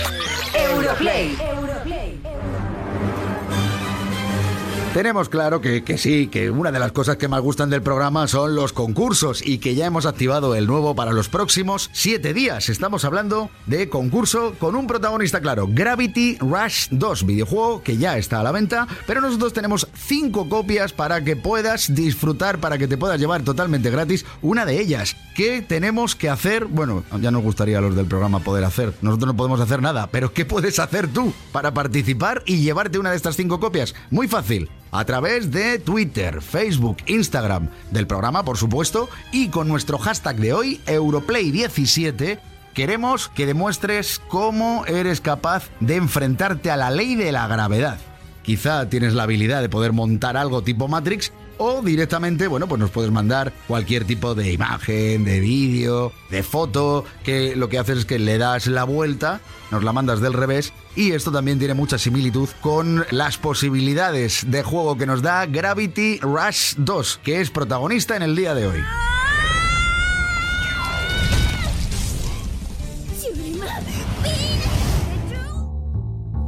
Europlay. Tenemos claro que, que sí, que una de las cosas que más gustan del programa son los concursos y que ya hemos activado el nuevo para los próximos siete días. Estamos hablando de concurso con un protagonista claro, Gravity Rush 2, videojuego que ya está a la venta, pero nosotros tenemos cinco copias para que puedas disfrutar, para que te puedas llevar totalmente gratis una de ellas. ¿Qué tenemos que hacer? Bueno, ya nos gustaría a los del programa poder hacer. Nosotros no podemos hacer nada, pero ¿qué puedes hacer tú para participar y llevarte una de estas cinco copias? Muy fácil a través de Twitter, Facebook, Instagram del programa, por supuesto, y con nuestro hashtag de hoy, Europlay17. Queremos que demuestres cómo eres capaz de enfrentarte a la ley de la gravedad. Quizá tienes la habilidad de poder montar algo tipo Matrix o directamente, bueno, pues nos puedes mandar cualquier tipo de imagen, de vídeo, de foto, que lo que haces es que le das la vuelta, nos la mandas del revés y esto también tiene mucha similitud con las posibilidades de juego que nos da Gravity Rush 2, que es protagonista en el día de hoy.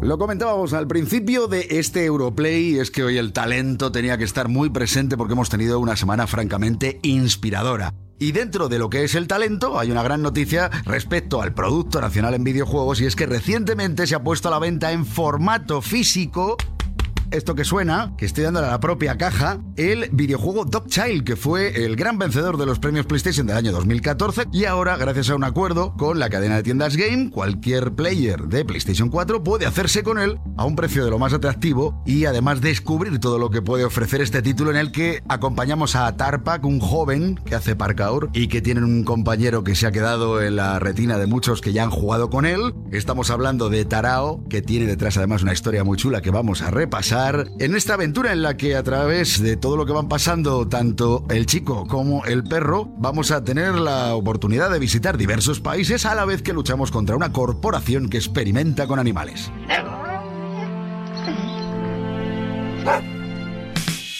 Lo comentábamos al principio de este Europlay, es que hoy el talento tenía que estar muy presente porque hemos tenido una semana francamente inspiradora. Y dentro de lo que es el talento, hay una gran noticia respecto al Producto Nacional en Videojuegos y es que recientemente se ha puesto a la venta en formato físico esto que suena, que estoy dándole a la propia caja, el videojuego Dog Child, que fue el gran vencedor de los premios PlayStation del año 2014 y ahora, gracias a un acuerdo con la cadena de tiendas Game, cualquier player de PlayStation 4 puede hacerse con él a un precio de lo más atractivo y además descubrir todo lo que puede ofrecer este título en el que acompañamos a Tarpak, un joven que hace parkour y que tiene un compañero que se ha quedado en la retina de muchos que ya han jugado con él. Estamos hablando de Tarao, que tiene detrás además una historia muy chula que vamos a repasar en esta aventura en la que a través de todo lo que van pasando tanto el chico como el perro vamos a tener la oportunidad de visitar diversos países a la vez que luchamos contra una corporación que experimenta con animales.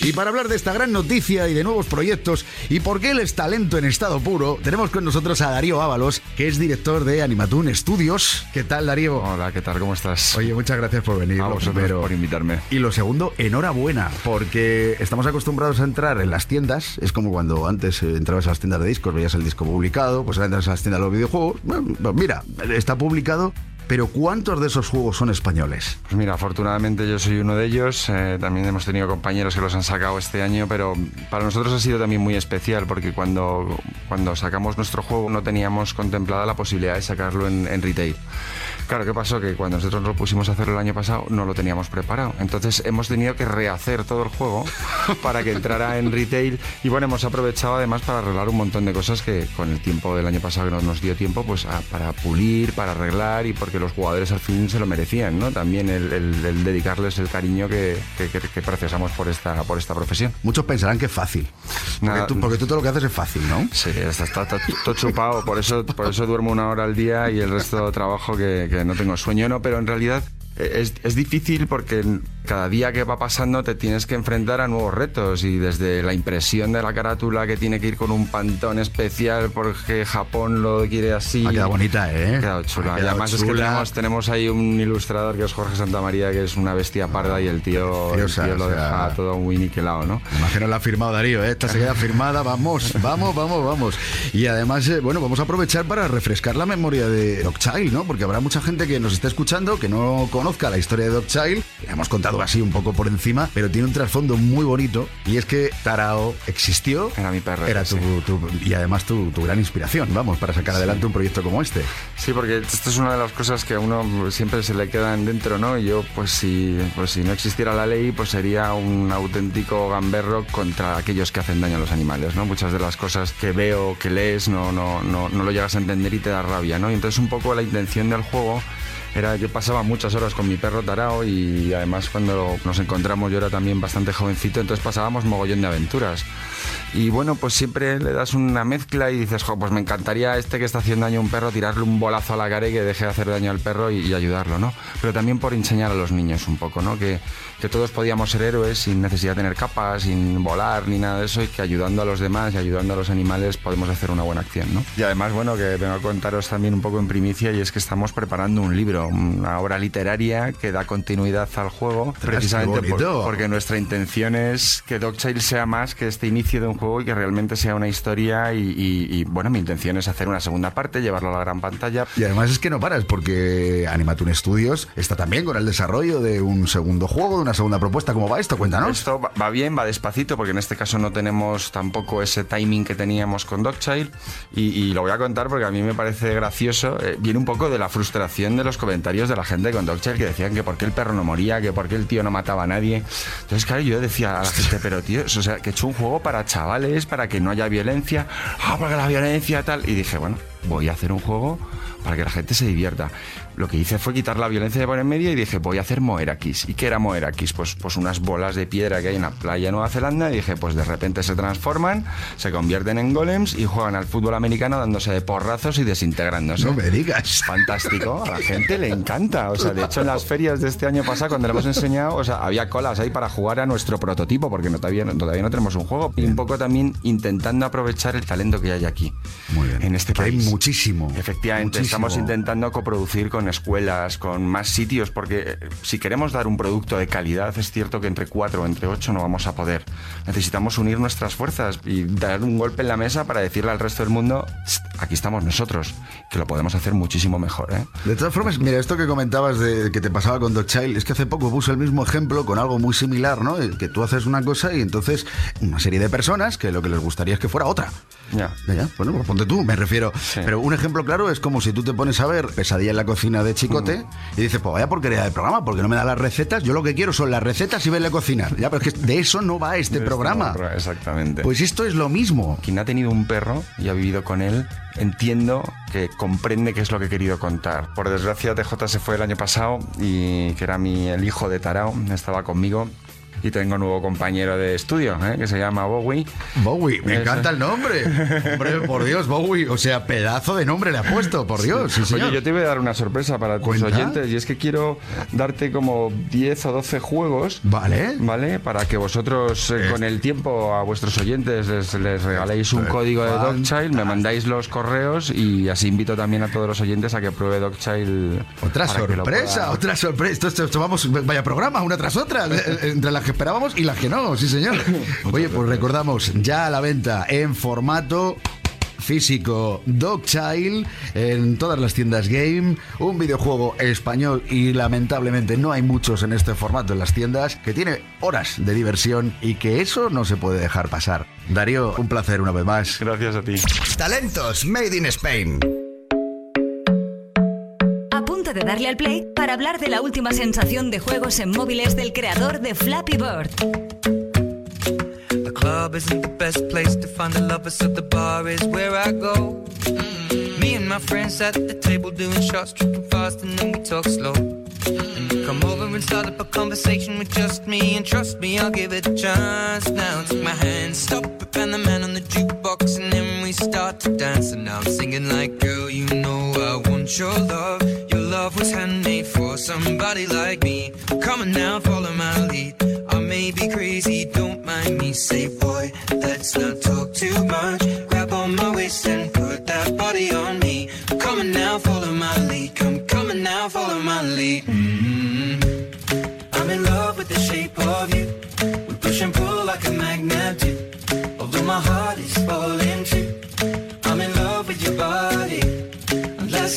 Y para hablar de esta gran noticia y de nuevos proyectos y por qué él es talento en estado puro, tenemos con nosotros a Darío Ábalos, que es director de Animatoon Studios. ¿Qué tal, Darío? Hola, ¿qué tal? ¿Cómo estás? Oye, muchas gracias por venir. A vosotros primero. por invitarme. Y lo segundo, enhorabuena, porque estamos acostumbrados a entrar en las tiendas. Es como cuando antes eh, entrabas a las tiendas de discos, veías el disco publicado, pues ahora entras a las tiendas de los videojuegos. Bueno, mira, está publicado. Pero ¿cuántos de esos juegos son españoles? Pues mira, afortunadamente yo soy uno de ellos. eh, también hemos tenido compañeros que los han sacado este año, pero para nosotros ha sido también muy especial porque cuando, cuando sacamos nuestro juego no teníamos contemplada la posibilidad de sacarlo en, en retail. Claro, ¿qué pasó? Que cuando nosotros lo pusimos a hacerlo el año pasado no lo teníamos preparado. Entonces hemos tenido que rehacer todo el juego para que entrara en retail y bueno, hemos aprovechado además para arreglar un montón de cosas que con el tiempo del año pasado que no nos dio tiempo, pues a- para pulir, para arreglar y porque los jugadores al fin se lo merecían, ¿no? También el, el- el dedicarles el cariño que, que, que- que precisamos por esta, por esta profesión. Muchos pensarán que es fácil. Porque tú, porque tú todo lo que haces es fácil, ¿no? Sí, está, está, está todo chupado, por eso, por eso duermo una hora al día y el resto trabajo que no tengo sueño, no, pero en realidad es, es difícil porque cada día que va pasando te tienes que enfrentar a nuevos retos y desde la impresión de la carátula que tiene que ir con un pantón especial porque Japón lo quiere así. Ha quedado bonita, ¿eh? Ha quedado chula. Ha y quedado además es que chula. tenemos, tenemos ahí un ilustrador que es Jorge Santamaría, que es una bestia parda y el tío, el tío lo o sea- deja todo muy niquelado, ¿no? Imagino la ha firmado Darío, ¿eh? esta se queda firmada, vamos, vamos, vamos, vamos. Y además, eh, bueno, vamos a aprovechar para refrescar la memoria de Doc Child, ¿no? Porque habrá mucha gente que nos está escuchando que no conozca la historia de Doc Child. Le hemos contado así un poco por encima, pero tiene un trasfondo muy bonito y es que Tarao existió. Era mi perro. Era tu, tu- y además tu, tu gran inspiración, vamos, para sacar adelante un proyecto como este. Sí, porque esto es una de las cosas que a uno siempre se le quedan dentro, ¿no? Y yo, pues si, pues si no existiera la ley, pues sería un auténtico gamberro contra aquellos que hacen daño a los animales, ¿no? Muchas de las cosas que veo, que lees, no, no, no, no lo llegas a entender y te da rabia, ¿no? Y entonces un poco la intención del juego era, yo pasaba muchas horas con mi perro Tarao y además cuando nos encontramos yo era también bastante jovencito, entonces pasábamos mogollón de aventuras. Y bueno, pues siempre le das una mezcla y dices, jo, pues me encantaría este que está haciendo daño a un perro, tirarle un bolazo a la cara y que deje de hacer daño al perro y, y ayudarlo, ¿no? Pero también por enseñar a los niños un poco, ¿no? Que, que todos podíamos ser héroes sin necesidad de tener capas, sin volar ni nada de eso y que ayudando a los demás y ayudando a los animales podemos hacer una buena acción, ¿no? Y además, bueno, que vengo a contaros también un poco en primicia y es que estamos preparando un libro, una obra literaria que da continuidad al juego, precisamente por- porque nuestra intención es que Dogchild sea más que este inicio de un juego y que realmente sea una historia y, y- y, bueno, mi intención es hacer una segunda parte, llevarlo a la gran pantalla. Y además es que no paras, porque Animatoon Studios está también con el desarrollo de un segundo juego, de una segunda propuesta. ¿Cómo va esto? Cuéntanos. Esto va- va bien, va despacito, porque en este caso no tenemos tampoco ese timing que teníamos con Dogchild. Y, y lo voy a contar porque a mí me parece gracioso. Eh, viene un poco de la frustración de los comentarios de la gente con Dogchild que decían que por qué el perro no moría, que por qué el tío no mataba a nadie. Entonces, claro, yo decía a la gente, pero tío, o sea, que he hecho un juego para chavales, para que no haya violencia. Ah, porque la violencia tal. Y dije, bueno, voy a hacer un juego para que la gente se divierta. Lo que hice fue quitar la violencia de por en medio y dije, voy a hacer Moerakis. ¿Y qué era Moerakis? Pues, pues unas bolas de piedra que hay en la playa de Nueva Zelanda y dije, pues de repente se transforman, se convierten en golems y juegan al fútbol americano dándose de porrazos y desintegrándose. No me digas. Fantástico, a la gente le encanta. O sea, de hecho en las ferias de este año pasado, cuando le hemos enseñado, o sea, había colas ahí para jugar a nuestro prototipo, porque no, todavía, no- todavía no tenemos un juego. Y un poco también intentando aprovechar el talento que hay aquí. Muy bien. En este país. Muchísimo. Efectivamente, estamos intentando coproducir con escuelas, con más sitios, porque eh, si queremos dar un producto de calidad, es cierto que entre cuatro o entre ocho no vamos a poder. Necesitamos unir nuestras fuerzas y dar un golpe en la mesa para decirle al resto del mundo, aquí estamos nosotros, que lo podemos hacer muchísimo mejor. ¿eh? De todas formas, mira, esto que comentabas de que te pasaba con Dog Child, es que hace poco puso el mismo ejemplo con algo muy similar, ¿no? Que tú haces una cosa y entonces una serie de personas que lo que les gustaría es que fuera otra. Ya. Ya, Bueno, pues ponte tú, me refiero. Pero un ejemplo claro es como si tú te pones a ver Pesadilla en la cocina de Chicote mm. y dices, pues vaya porquería de programa, porque no me da las recetas. Yo lo que quiero son las recetas y verle cocinar. Ya, pero es que de eso no va este programa. exactamente. Pues esto es lo mismo. Quien ha tenido un perro y ha vivido con él, entiendo que comprende qué es lo que he querido contar. Por desgracia, TJ se fue el año pasado y que era mi, el hijo de Tarao, estaba conmigo y tengo un nuevo compañero de estudio ¿eh? que se llama Bowie. Bowie, me encanta el nombre. Hombre, por Dios, Bowie. O sea, pedazo de nombre le ha puesto, por Dios. Oye, yo te voy a dar una sorpresa para tus oyentes y es que quiero darte como 10 o 12 juegos. Vale. Vale, para que vosotros eh, con el tiempo a vuestros oyentes les, regaléis un código de Dogchild, me mandáis los correos y así invito también a todos los oyentes a que pruebe Dogchild. Otra sorpresa, otra sorpresa. Esto, esto, vamos, vaya programa, una tras otra, eh, entre las esperábamos y las que no, sí señor. Oye, pues recordamos, ya a la venta en formato físico Dog Child en todas las tiendas game, un videojuego español y lamentablemente no hay muchos en este formato en las tiendas, que tiene horas de diversión y que eso no se puede dejar pasar. Darío, un placer una vez más. Gracias a ti. Talentos Made in Spain. De darle al play para hablar de la última sensación de juegos en móviles del creador de Flappy Bird. The club isn't the best place to find the lovers, so the bar is where I go. Me and my friends at the table doing shots, tripping fast, and then we talk slow. Come over and start up a conversation with just me, and trust me, I'll give it a chance. Now take my hand, stop and the man on the jukebox, and start to dance. And now I'm singing like, girl, you know I want your love. Your love was handmade for somebody like me. Come on now, follow my lead. I may be crazy, don't mind me. Say, boy, let's not talk too much. Grab on my waist and put that body on me. Come on now, follow my lead. Come, come on now, follow my lead. Mm-hmm. I'm in love with the shape of you. We push and pull like a magnet do. Although my heart is falling too.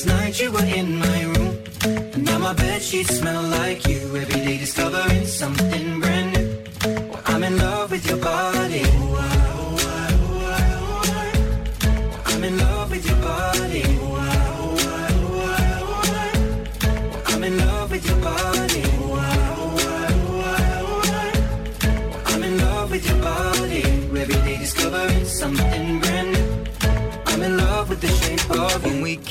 Last night you were in my room and now my bed sheets smell like you. Every day discovering something brand new. Well, I'm in love with your body. I'm in love with your body. I'm in love with your body. I'm in love with your body. Every day discovering something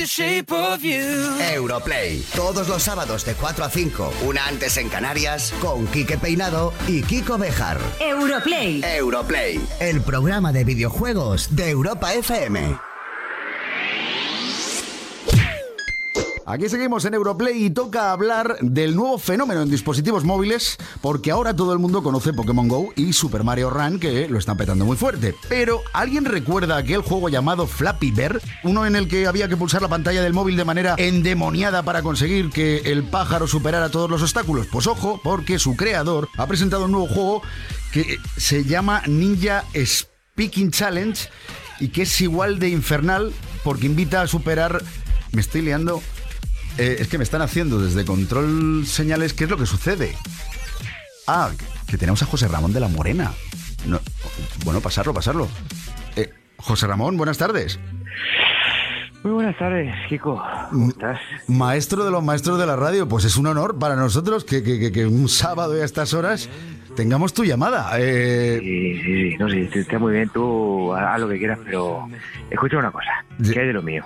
The shape of you. Europlay. Todos los sábados de 4 a 5. Una antes en Canarias. Con Quique Peinado y Kiko Bejar. Europlay. Europlay. El programa de videojuegos de Europa FM. Aquí seguimos en Europlay y toca hablar del nuevo fenómeno en dispositivos móviles, porque ahora todo el mundo conoce Pokémon Go y Super Mario Run, que lo están petando muy fuerte. Pero, ¿alguien recuerda aquel juego llamado Flappy Bird? Uno en el que había que pulsar la pantalla del móvil de manera endemoniada para conseguir que el pájaro superara todos los obstáculos. Pues ojo, porque su creador ha presentado un nuevo juego que se llama Ninja Speaking Challenge y que es igual de infernal porque invita a superar... Me estoy liando eh, es que me están haciendo desde control señales qué es lo que sucede. Ah, que tenemos a José Ramón de la Morena. No, bueno, pasarlo, pasarlo. Eh, José Ramón, buenas tardes. Muy buenas tardes, Kiko. ¿Cómo estás? Maestro de los maestros de la radio, pues es un honor para nosotros que, que, que un sábado y a estas horas tengamos tu llamada. Eh... Sí, sí, sí, no, sí, está muy bien, tú haz lo que quieras, pero escucha una cosa, ¿qué hay de lo mío?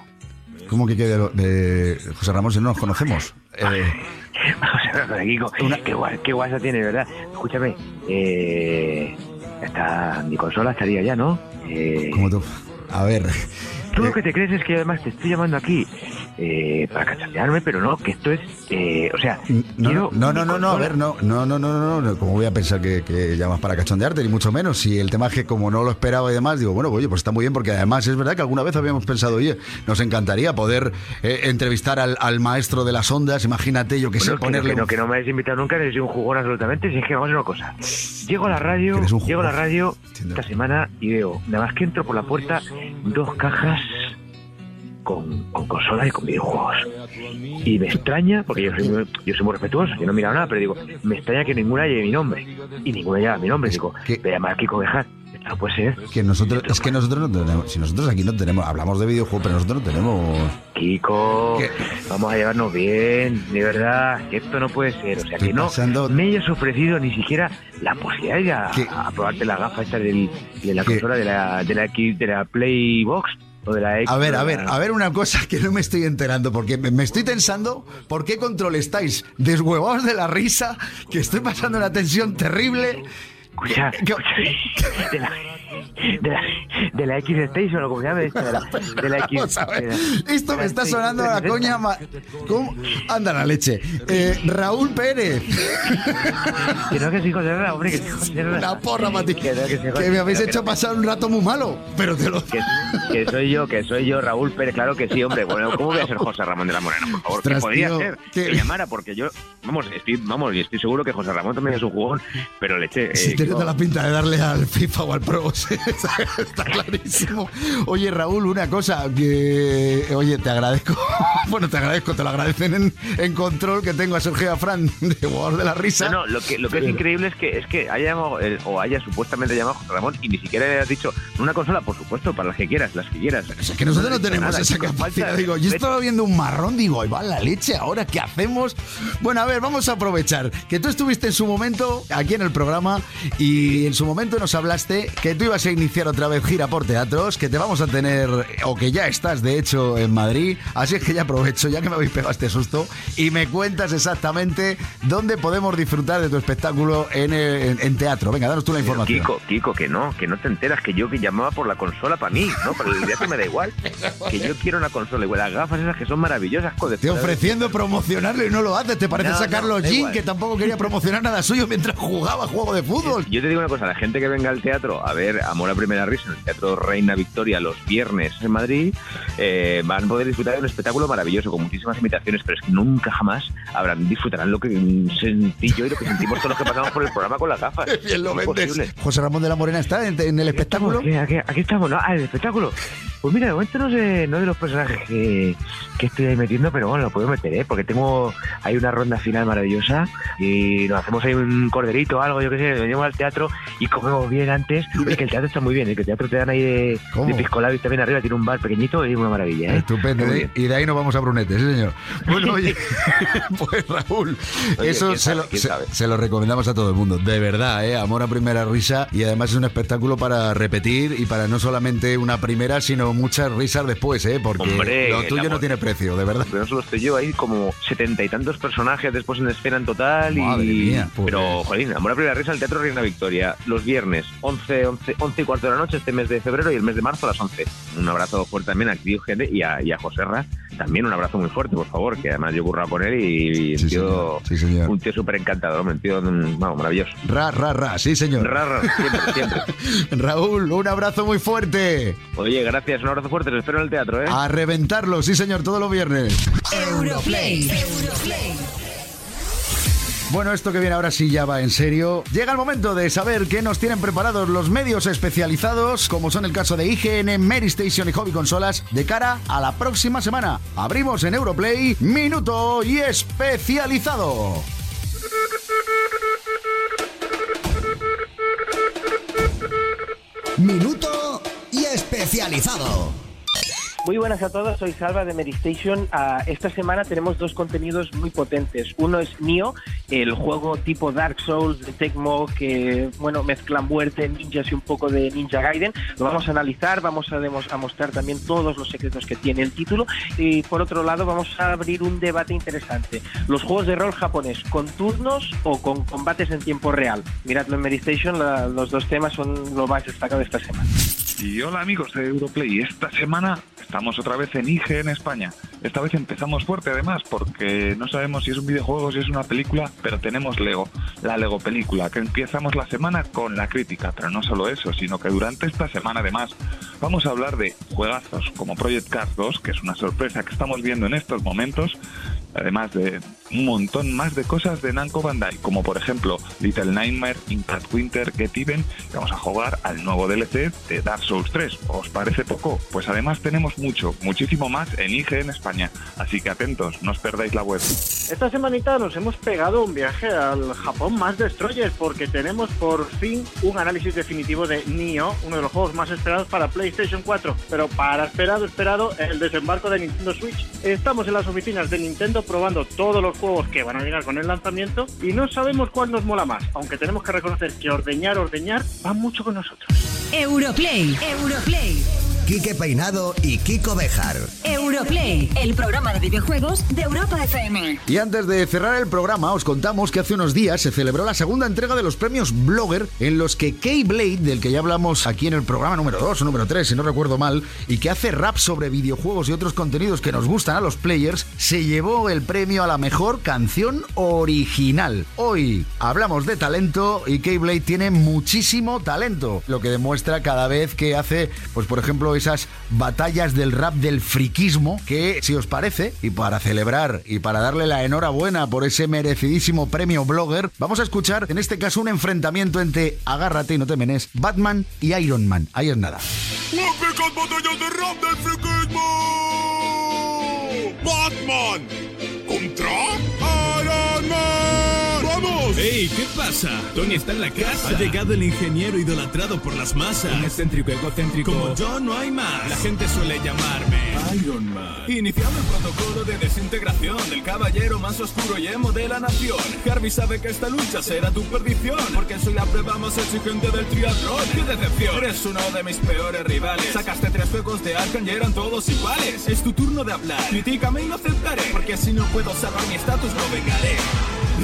¿Cómo que quede de José Ramón si no nos conocemos? Eh, qué, guay, qué guasa tiene, ¿verdad? Escúchame, eh, está, mi consola estaría ya, ¿no? Eh, ¿Cómo tú? A ver. Tú lo que te crees es que además te estoy llamando aquí eh, para cachandearme, pero no, que esto es, eh, o sea, no, no, no, no, no, a ver, no, no, no, no, no, no, como voy a pensar que, que, llamas para cachondearte, ni mucho menos, si el tema es que como no lo esperaba y demás, digo, bueno, oye, pues está muy bien, porque además es verdad que alguna vez habíamos pensado, oye, nos encantaría poder eh, entrevistar al, al, maestro de las ondas, imagínate, yo que bueno, sé, ponerle... Que no, que no me habéis invitado nunca, soy un jugón absolutamente, si es que vamos a una cosa, llego a la radio, llego a la radio esta semana y veo, nada más que entro por la puerta, dos cajas con, con consolas y con videojuegos. Y me extraña, porque yo soy, muy, yo soy muy respetuoso, yo no he mirado nada, pero digo, me extraña que ninguna lleve mi nombre. Y ninguna lleva mi nombre. Digo, que... voy a llamar a Kiko Bejar. No puede ser. Que nosotros, es que nosotros no tenemos, si nosotros aquí no tenemos, hablamos de videojuegos, pero nosotros no tenemos. Kiko, ¿Qué? vamos a llevarnos bien, de verdad, que esto no puede ser. O sea, que no pasando... me hayas ofrecido ni siquiera la posibilidad de a, a probarte la gafa esta del, de la ¿Qué? consola de la, de la, de la Playbox. A ver, a ver, a ver una cosa que no me estoy enterando, porque me estoy tensando, ¿por qué control estáis deshuevados de la risa? Que estoy pasando una tensión terrible. Escucha, escucha, de la, de la, de la X Station o como se llama esto, de la, de la X. Esto me está sonando a la coña. Ma... ¿Cómo? Anda la leche. Eh, Raúl Pérez. que no que de Raúl, hombre, que. La porra, Mati. Que, no, que, que me habéis hecho pasar un rato muy malo, pero te lo. Que, que, soy yo, que soy yo, Raúl Pérez, claro que sí, hombre. Bueno, ¿cómo voy a ser José Ramón de la Morena, por favor? Ostras, que podría tío, ser que... que llamara, porque yo, vamos, estoy, vamos, y estoy seguro que José Ramón también es un jugón, pero leche. Sí, eh, tiene toda la pinta de darle al FIFA o al Pro. Está clarísimo. Oye, Raúl, una cosa que. Oye, te agradezco. Bueno, te agradezco, te lo agradecen en, en control que tengo a Sergio Afran de jugador de la risa. No, no, lo que, lo que es increíble es que es que haya llamado, eh, o haya supuestamente llamado a José Ramón y ni siquiera le has dicho una consola, por supuesto, para las que quieras, las que quieras. Pero es que nosotros no, no tenemos nada, esa capacidad. Falta, digo, yo estaba viendo un marrón, digo, ahí va la leche, ¿ahora qué hacemos? Bueno, a ver, vamos a aprovechar que tú estuviste en su momento aquí en el programa y en su momento nos hablaste que tú ibas a iniciar otra vez gira por teatros, que te vamos a tener, o que ya estás de hecho en Madrid, así es que ya aprovecho, ya que me habéis pegado este susto, y me cuentas exactamente dónde podemos disfrutar de tu espectáculo en, en, en teatro. Venga, danos tú la información. Kiko, Kiko, que no, que no te enteras, que yo que llamaba por la consola para mí, ¿no? Para el teatro me da igual, que yo quiero una consola, igual las gafas esas que son maravillosas. Joder, te ofreciendo promocionarlo y no lo haces, te parece no, a Jean, que tampoco quería promocionar nada suyo mientras jugaba juego de fútbol. Yo te digo una cosa, la gente que venga al teatro a ver Amor a Primera Risa en el Teatro Reina Victoria los viernes en Madrid, eh, van a poder disfrutar de un espectáculo maravilloso con muchísimas imitaciones, pero es que nunca jamás habrán disfrutarán lo que sentí yo y lo que sentimos todos los que pasamos por el programa con las gafas. Bien lo vendes. José Ramón de la Morena está en, en el espectáculo. Aquí, aquí, aquí, estamos, ¿no? Ah, el espectáculo. Pues mira, de momento no sé, no de los personajes que, que estoy ahí metiendo, pero bueno, lo puedo meter, ¿eh? Porque tengo, hay una ronda final maravillosa y nos hacemos ahí un corderito o algo, yo qué sé, venimos al teatro y comemos bien antes. Es que el teatro está muy bien, ¿eh? que el teatro te dan ahí de, de piscolabis también arriba, tiene un bar pequeñito y es una maravilla, ¿eh? Estupendo, ¿eh? y de ahí nos vamos a Brunete, sí señor. Bueno, oye, pues Raúl, oye, eso se lo, se, se lo, recomendamos a todo el mundo, de verdad, ¿eh? Amor a primera risa y además es un espectáculo para repetir y para no solamente una primera, sino muchas risas después, ¿eh? Porque Hombre, lo tuyo no tiene precio, de verdad. Pero no solo estoy yo, hay como setenta y tantos personajes después en escena en total. Madre y... mía, pues... Pero, jolín, Amor a primera risa al Teatro Reina Victoria, los viernes, 11, 11, 11 y cuarto de la noche este mes de febrero y el mes de marzo a las 11. Un abrazo fuerte también a Criogene y a, y a José Ra. También un abrazo muy fuerte, por favor, que además yo he currado con él y, un tío, un tío súper encantador, un tío vamos, maravilloso. Ra, ra, ra, sí señor. Ra, ra, siempre, siempre. Raúl, un abrazo muy fuerte. Oye, gracias, un abrazo fuerte, te espero en el teatro, ¿eh? A reventarlo, sí señor, todos los viernes. Europlay. Europlay. Bueno, esto que viene ahora sí ya va en serio. Llega el momento de saber qué nos tienen preparados los medios especializados, como son el caso de IGN, Mary Station y Hobby Consolas, de cara a la próxima semana. Abrimos en Europlay, minuto y especializado. Minuto y especializado. Muy buenas a todos, soy Salva de Medistation. Uh, esta semana tenemos dos contenidos muy potentes. Uno es Nio, el juego tipo Dark Souls de Tecmo que bueno mezcla muerte, ninjas y un poco de Ninja Gaiden. Lo vamos a analizar, vamos a, a mostrar también todos los secretos que tiene el título y por otro lado vamos a abrir un debate interesante. Los juegos de rol japonés, ¿con turnos o con combates en tiempo real? Miradlo en Medistation, la, los dos temas son lo más destacado de esta semana. Y hola amigos de Europlay, esta semana estamos otra vez en IG en España. Esta vez empezamos fuerte además porque no sabemos si es un videojuego, si es una película, pero tenemos Lego, la Lego película, que empezamos la semana con la crítica, pero no solo eso, sino que durante esta semana además vamos a hablar de juegazos como Project Cars 2, que es una sorpresa que estamos viendo en estos momentos, además de un montón más de cosas de Namco Bandai, como por ejemplo Little Nightmare, Impact Winter, Get Even, vamos a jugar al nuevo DLC de Dark Souls 3. ¿Os parece poco? Pues además tenemos mucho, muchísimo más en IG en España, así que atentos, no os perdáis la web. Esta semanita nos hemos pegado un viaje al Japón más destroyer porque tenemos por fin un análisis definitivo de Nioh, uno de los juegos más esperados para PlayStation 4, pero para esperado, esperado, el desembarco de Nintendo Switch. Estamos en las oficinas de Nintendo probando todos los juegos que van a llegar con el lanzamiento y no sabemos cuál nos mola más, aunque tenemos que reconocer que ordeñar, ordeñar va mucho con nosotros. Europlay, Europlay. Quique Peinado y Kiko Bejar. Europlay, el programa de videojuegos de Europa FM. Y antes de cerrar el programa, os contamos que hace unos días se celebró la segunda entrega de los premios Blogger, en los que K-Blade, del que ya hablamos aquí en el programa número 2 o número 3, si no recuerdo mal, y que hace rap sobre videojuegos y otros contenidos que nos gustan a los players, se llevó el premio a la mejor canción original. Hoy hablamos de talento y K-Blade tiene muchísimo talento, lo que demuestra cada vez que hace, pues por ejemplo, esas batallas del rap del friquismo que, si os parece, y para celebrar y para darle la enhorabuena por ese merecidísimo premio blogger, vamos a escuchar en este caso un enfrentamiento entre, agárrate y no te menes, Batman y Iron Man. Ahí es nada. ¡Épicas batallas de rap del friquismo! ¡Batman! ¿Contra? ¡Iron Man! ¡Ey! ¿Qué pasa? Tony está en la casa. Ha llegado el ingeniero idolatrado por las masas. Un excéntrico egocéntrico. Como yo no hay más. La gente suele llamarme Iron Man. Iniciando el protocolo de desintegración del caballero más oscuro y emo de la nación. Harvey sabe que esta lucha será tu perdición. Porque soy la prueba más exigente del triatlón. ¡Qué decepción! Eres uno de mis peores rivales. Sacaste tres juegos de Arkham y eran todos iguales. Es tu turno de hablar. Critícame y lo aceptaré. Porque si no puedo salvar mi estatus, lo vengaré.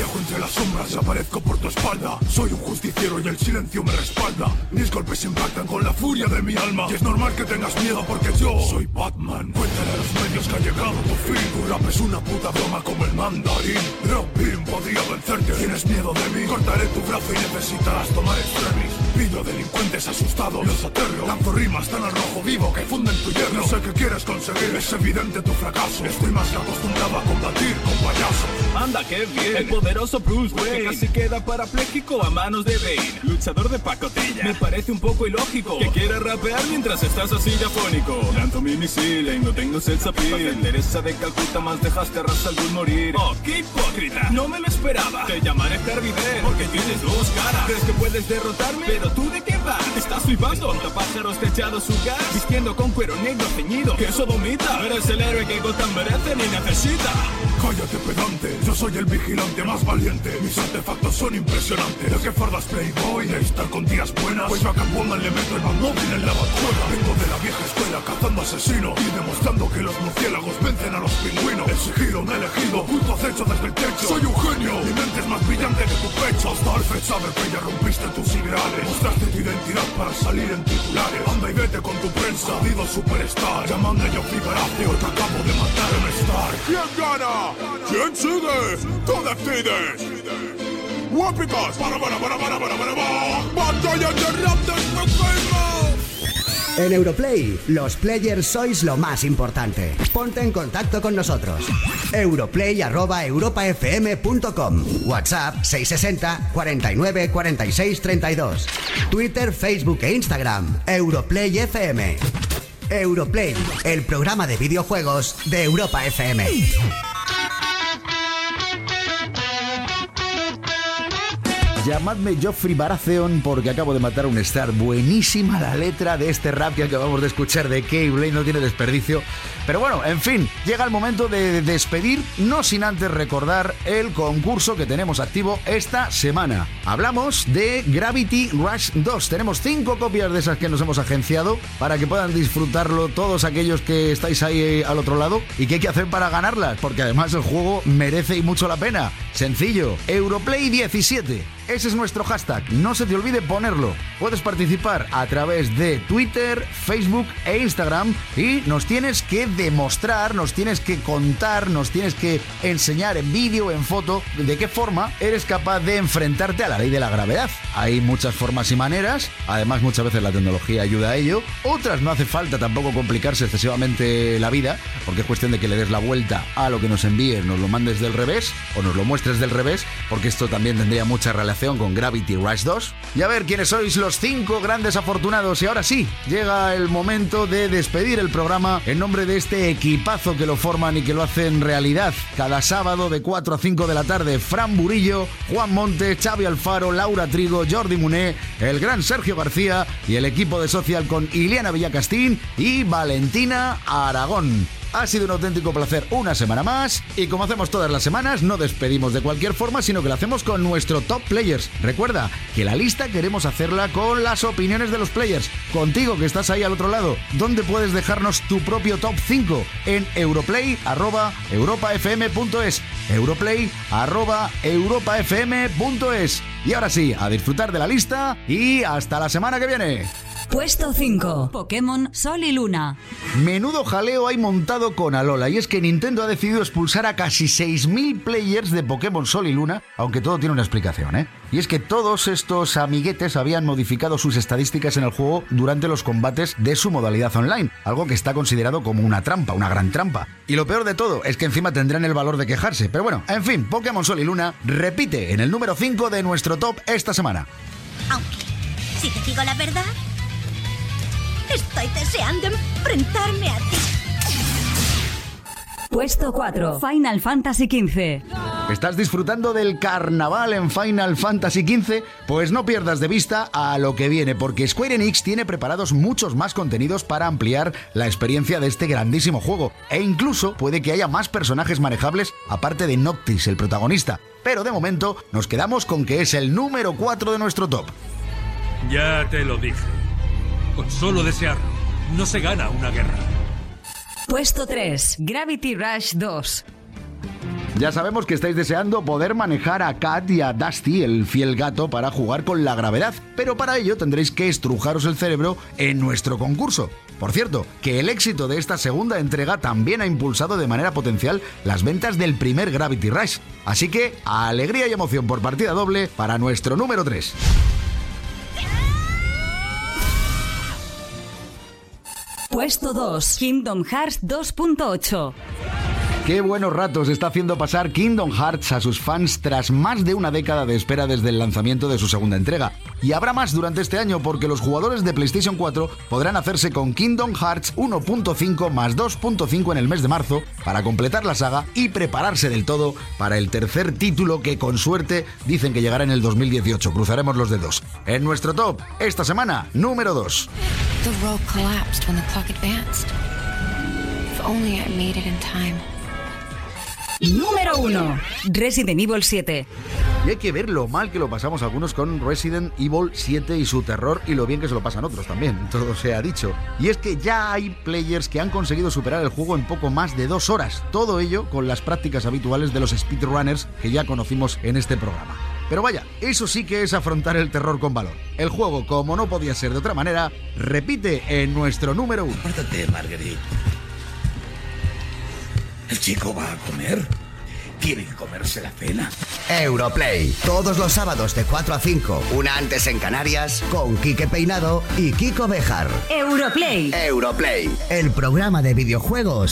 Viajo entre las sombras y aparezco por tu espalda. Soy un justiciero y el silencio me respalda. Mis golpes impactan con la furia de mi alma. Y es normal que tengas miedo porque yo soy Batman. Cuéntale a los medios que ha llegado tu fin. Tu rap es una puta broma como el mandarín. Robin podría vencerte. Tienes miedo de mí. Cortaré tu brazo y necesitarás tomar extremis. Pillo delincuentes asustados. Los aterro. Lanzo rimas tan al rojo vivo que funden tu hierro. No sé qué quieres conseguir. Es evidente tu fracaso. Estoy más que acostumbrado a combatir con payasos. Anda, qué bien. El poderoso Bruce Wayne casi queda parapléjico a manos de Bane. Luchador de pacotilla. Me parece un poco ilógico que quiera rapear mientras estás así afónico. Lanzo mi misil y no tengo selsa piel. Teresa de Calcuta más dejaste a Ra's al morir. Oh, qué hipócrita. No me lo esperaba. Te llamaré Harvey porque tienes dos caras. ¿Crees que puedes derrotarme? Pero tú de qué vas? Estás flipando. pájaros techados su gas. Vistiendo con cuero negro ceñido. Que eso domita. Eres el héroe que Gotham merece ni necesita. Cállate pedante, Yo soy el vigilante más valiente. Mis artefactos son impresionantes. ¿De qué fardas Playboy? ¿De estar con días buenas? Pues yo a Catwoman le meto el móvil en la bazuela. Vengo de la vieja escuela cazando asesinos y demostrando que los murciélagos vencen a los pingüinos. El sigilo me ha elegido, oculto acecho desde el techo. Soy un genio, mi mente es más brillante que tu pecho. Hasta Alfred sabe que ya rompiste tus ideales. Mostraste tu identidad para salir en titulares. Anda y vete con tu prensa, digo superstar. Llamando a Geoffrey Baratheon que acabo de matar un Star. ¿Quién gana? ¿Quién sigue? Tú para, para, para, para, para, para. Batalla de Raptors En Europlay, los players sois lo más importante. Ponte en contacto con nosotros. Europlay@europafm.com. WhatsApp 660 49 46 32. Twitter, Facebook e Instagram. Europlay FM. Europlay, el programa de videojuegos de Europa FM. Llamadme Joffrey Baratheon porque acabo de matar a un Star. Buenísima la letra de este rap que acabamos de escuchar de Keyblade, no tiene desperdicio. Pero bueno, en fin, llega el momento de despedir, no sin antes recordar el concurso que tenemos activo esta semana. Hablamos de Gravity Rush 2. Tenemos cinco copias de esas que nos hemos agenciado para que puedan disfrutarlo todos aquellos que estáis ahí eh, al otro lado. ¿Y qué hay que hacer para ganarlas? Porque además el juego merece y mucho la pena. Sencillo, Europlay 17. Ese es nuestro hashtag. No se te olvide ponerlo. Puedes participar a través de Twitter, Facebook e Instagram y nos tienes que demostrar, nos tienes que contar, nos tienes que enseñar en vídeo, en foto, de qué forma eres capaz de enfrentarte a la ley de la gravedad. Hay muchas formas y maneras, además muchas veces la tecnología ayuda a ello, otras no hace falta tampoco complicarse excesivamente la vida, porque es cuestión de que le des la vuelta a lo que nos envíes, nos lo mandes del revés o nos lo muestres del revés, porque esto también tendría mucha relación con Gravity Rush 2. Y a ver quiénes sois los cinco grandes afortunados. Y ahora sí, llega el momento de despedir el programa en nombre de este equipazo que lo forman y que lo hacen realidad. Cada sábado de 4 a 5 de la tarde, Fran Burillo, Juan Monte, Xavi Alfaro, Laura Trigo, Jordi Muné, el gran Sergio García y el equipo de Social con Iliana Villacastín y Valentina Aragón. Ha sido un auténtico placer una semana más y como hacemos todas las semanas, no despedimos de cualquier forma, sino que lo hacemos con nuestro top players. Recuerda que la lista queremos hacerla con las opiniones de los players. Contigo que estás ahí al otro lado, ¿dónde puedes dejarnos tu propio top 5? En europlay@europafm.es. europlay@europafm.es. Y ahora sí, a disfrutar de la lista y hasta la semana que viene. Puesto 5. Pokémon Sol y Luna. Menudo jaleo hay montado con Alola y es que Nintendo ha decidido expulsar a casi 6.000 players de Pokémon Sol y Luna, aunque todo tiene una explicación, ¿eh? Y es que todos estos amiguetes habían modificado sus estadísticas en el juego durante los combates de su modalidad online, algo que está considerado como una trampa, una gran trampa. Y lo peor de todo es que encima tendrán el valor de quejarse. Pero bueno, en fin, Pokémon Sol y Luna repite en el número 5 de nuestro top esta semana. Aunque, si te digo la verdad, Estoy deseando enfrentarme a ti. Puesto 4. Final Fantasy XV. ¿Estás disfrutando del carnaval en Final Fantasy XV? Pues no pierdas de vista a lo que viene, porque Square Enix tiene preparados muchos más contenidos para ampliar la experiencia de este grandísimo juego. E incluso puede que haya más personajes manejables aparte de Noctis, el protagonista. Pero de momento nos quedamos con que es el número 4 de nuestro top. Ya te lo dije. Con solo desearlo, no se gana una guerra. Puesto 3. Gravity Rush 2. Ya sabemos que estáis deseando poder manejar a Kat y a Dusty, el fiel gato, para jugar con la gravedad, pero para ello tendréis que estrujaros el cerebro en nuestro concurso. Por cierto, que el éxito de esta segunda entrega también ha impulsado de manera potencial las ventas del primer Gravity Rush. Así que, alegría y emoción por partida doble para nuestro número 3. Puesto 2. Kingdom Hearts 2.8. Qué buenos ratos está haciendo pasar Kingdom Hearts a sus fans tras más de una década de espera desde el lanzamiento de su segunda entrega. Y habrá más durante este año porque los jugadores de PlayStation 4 podrán hacerse con Kingdom Hearts 1.5 más 2.5 en el mes de marzo para completar la saga y prepararse del todo para el tercer título que con suerte dicen que llegará en el 2018. Cruzaremos los dedos. En nuestro top, esta semana, número 2. The world collapsed when the clock advanced. If only I made it in time. Número 1. Resident Evil 7. Y hay que ver lo mal que lo pasamos algunos con Resident Evil 7 y su terror y lo bien que se lo pasan otros también, todo se ha dicho. Y es que ya hay players que han conseguido superar el juego en poco más de dos horas, todo ello con las prácticas habituales de los speedrunners que ya conocimos en este programa. Pero vaya, eso sí que es afrontar el terror con valor. El juego, como no podía ser de otra manera, repite en nuestro número uno. Apártate, Marguerite. ¿El chico va a comer? ¿Tiene que comerse la cena? Europlay, todos los sábados de 4 a 5, una antes en Canarias, con Quique Peinado y Kiko Bejar. Europlay. Europlay, el programa de videojuegos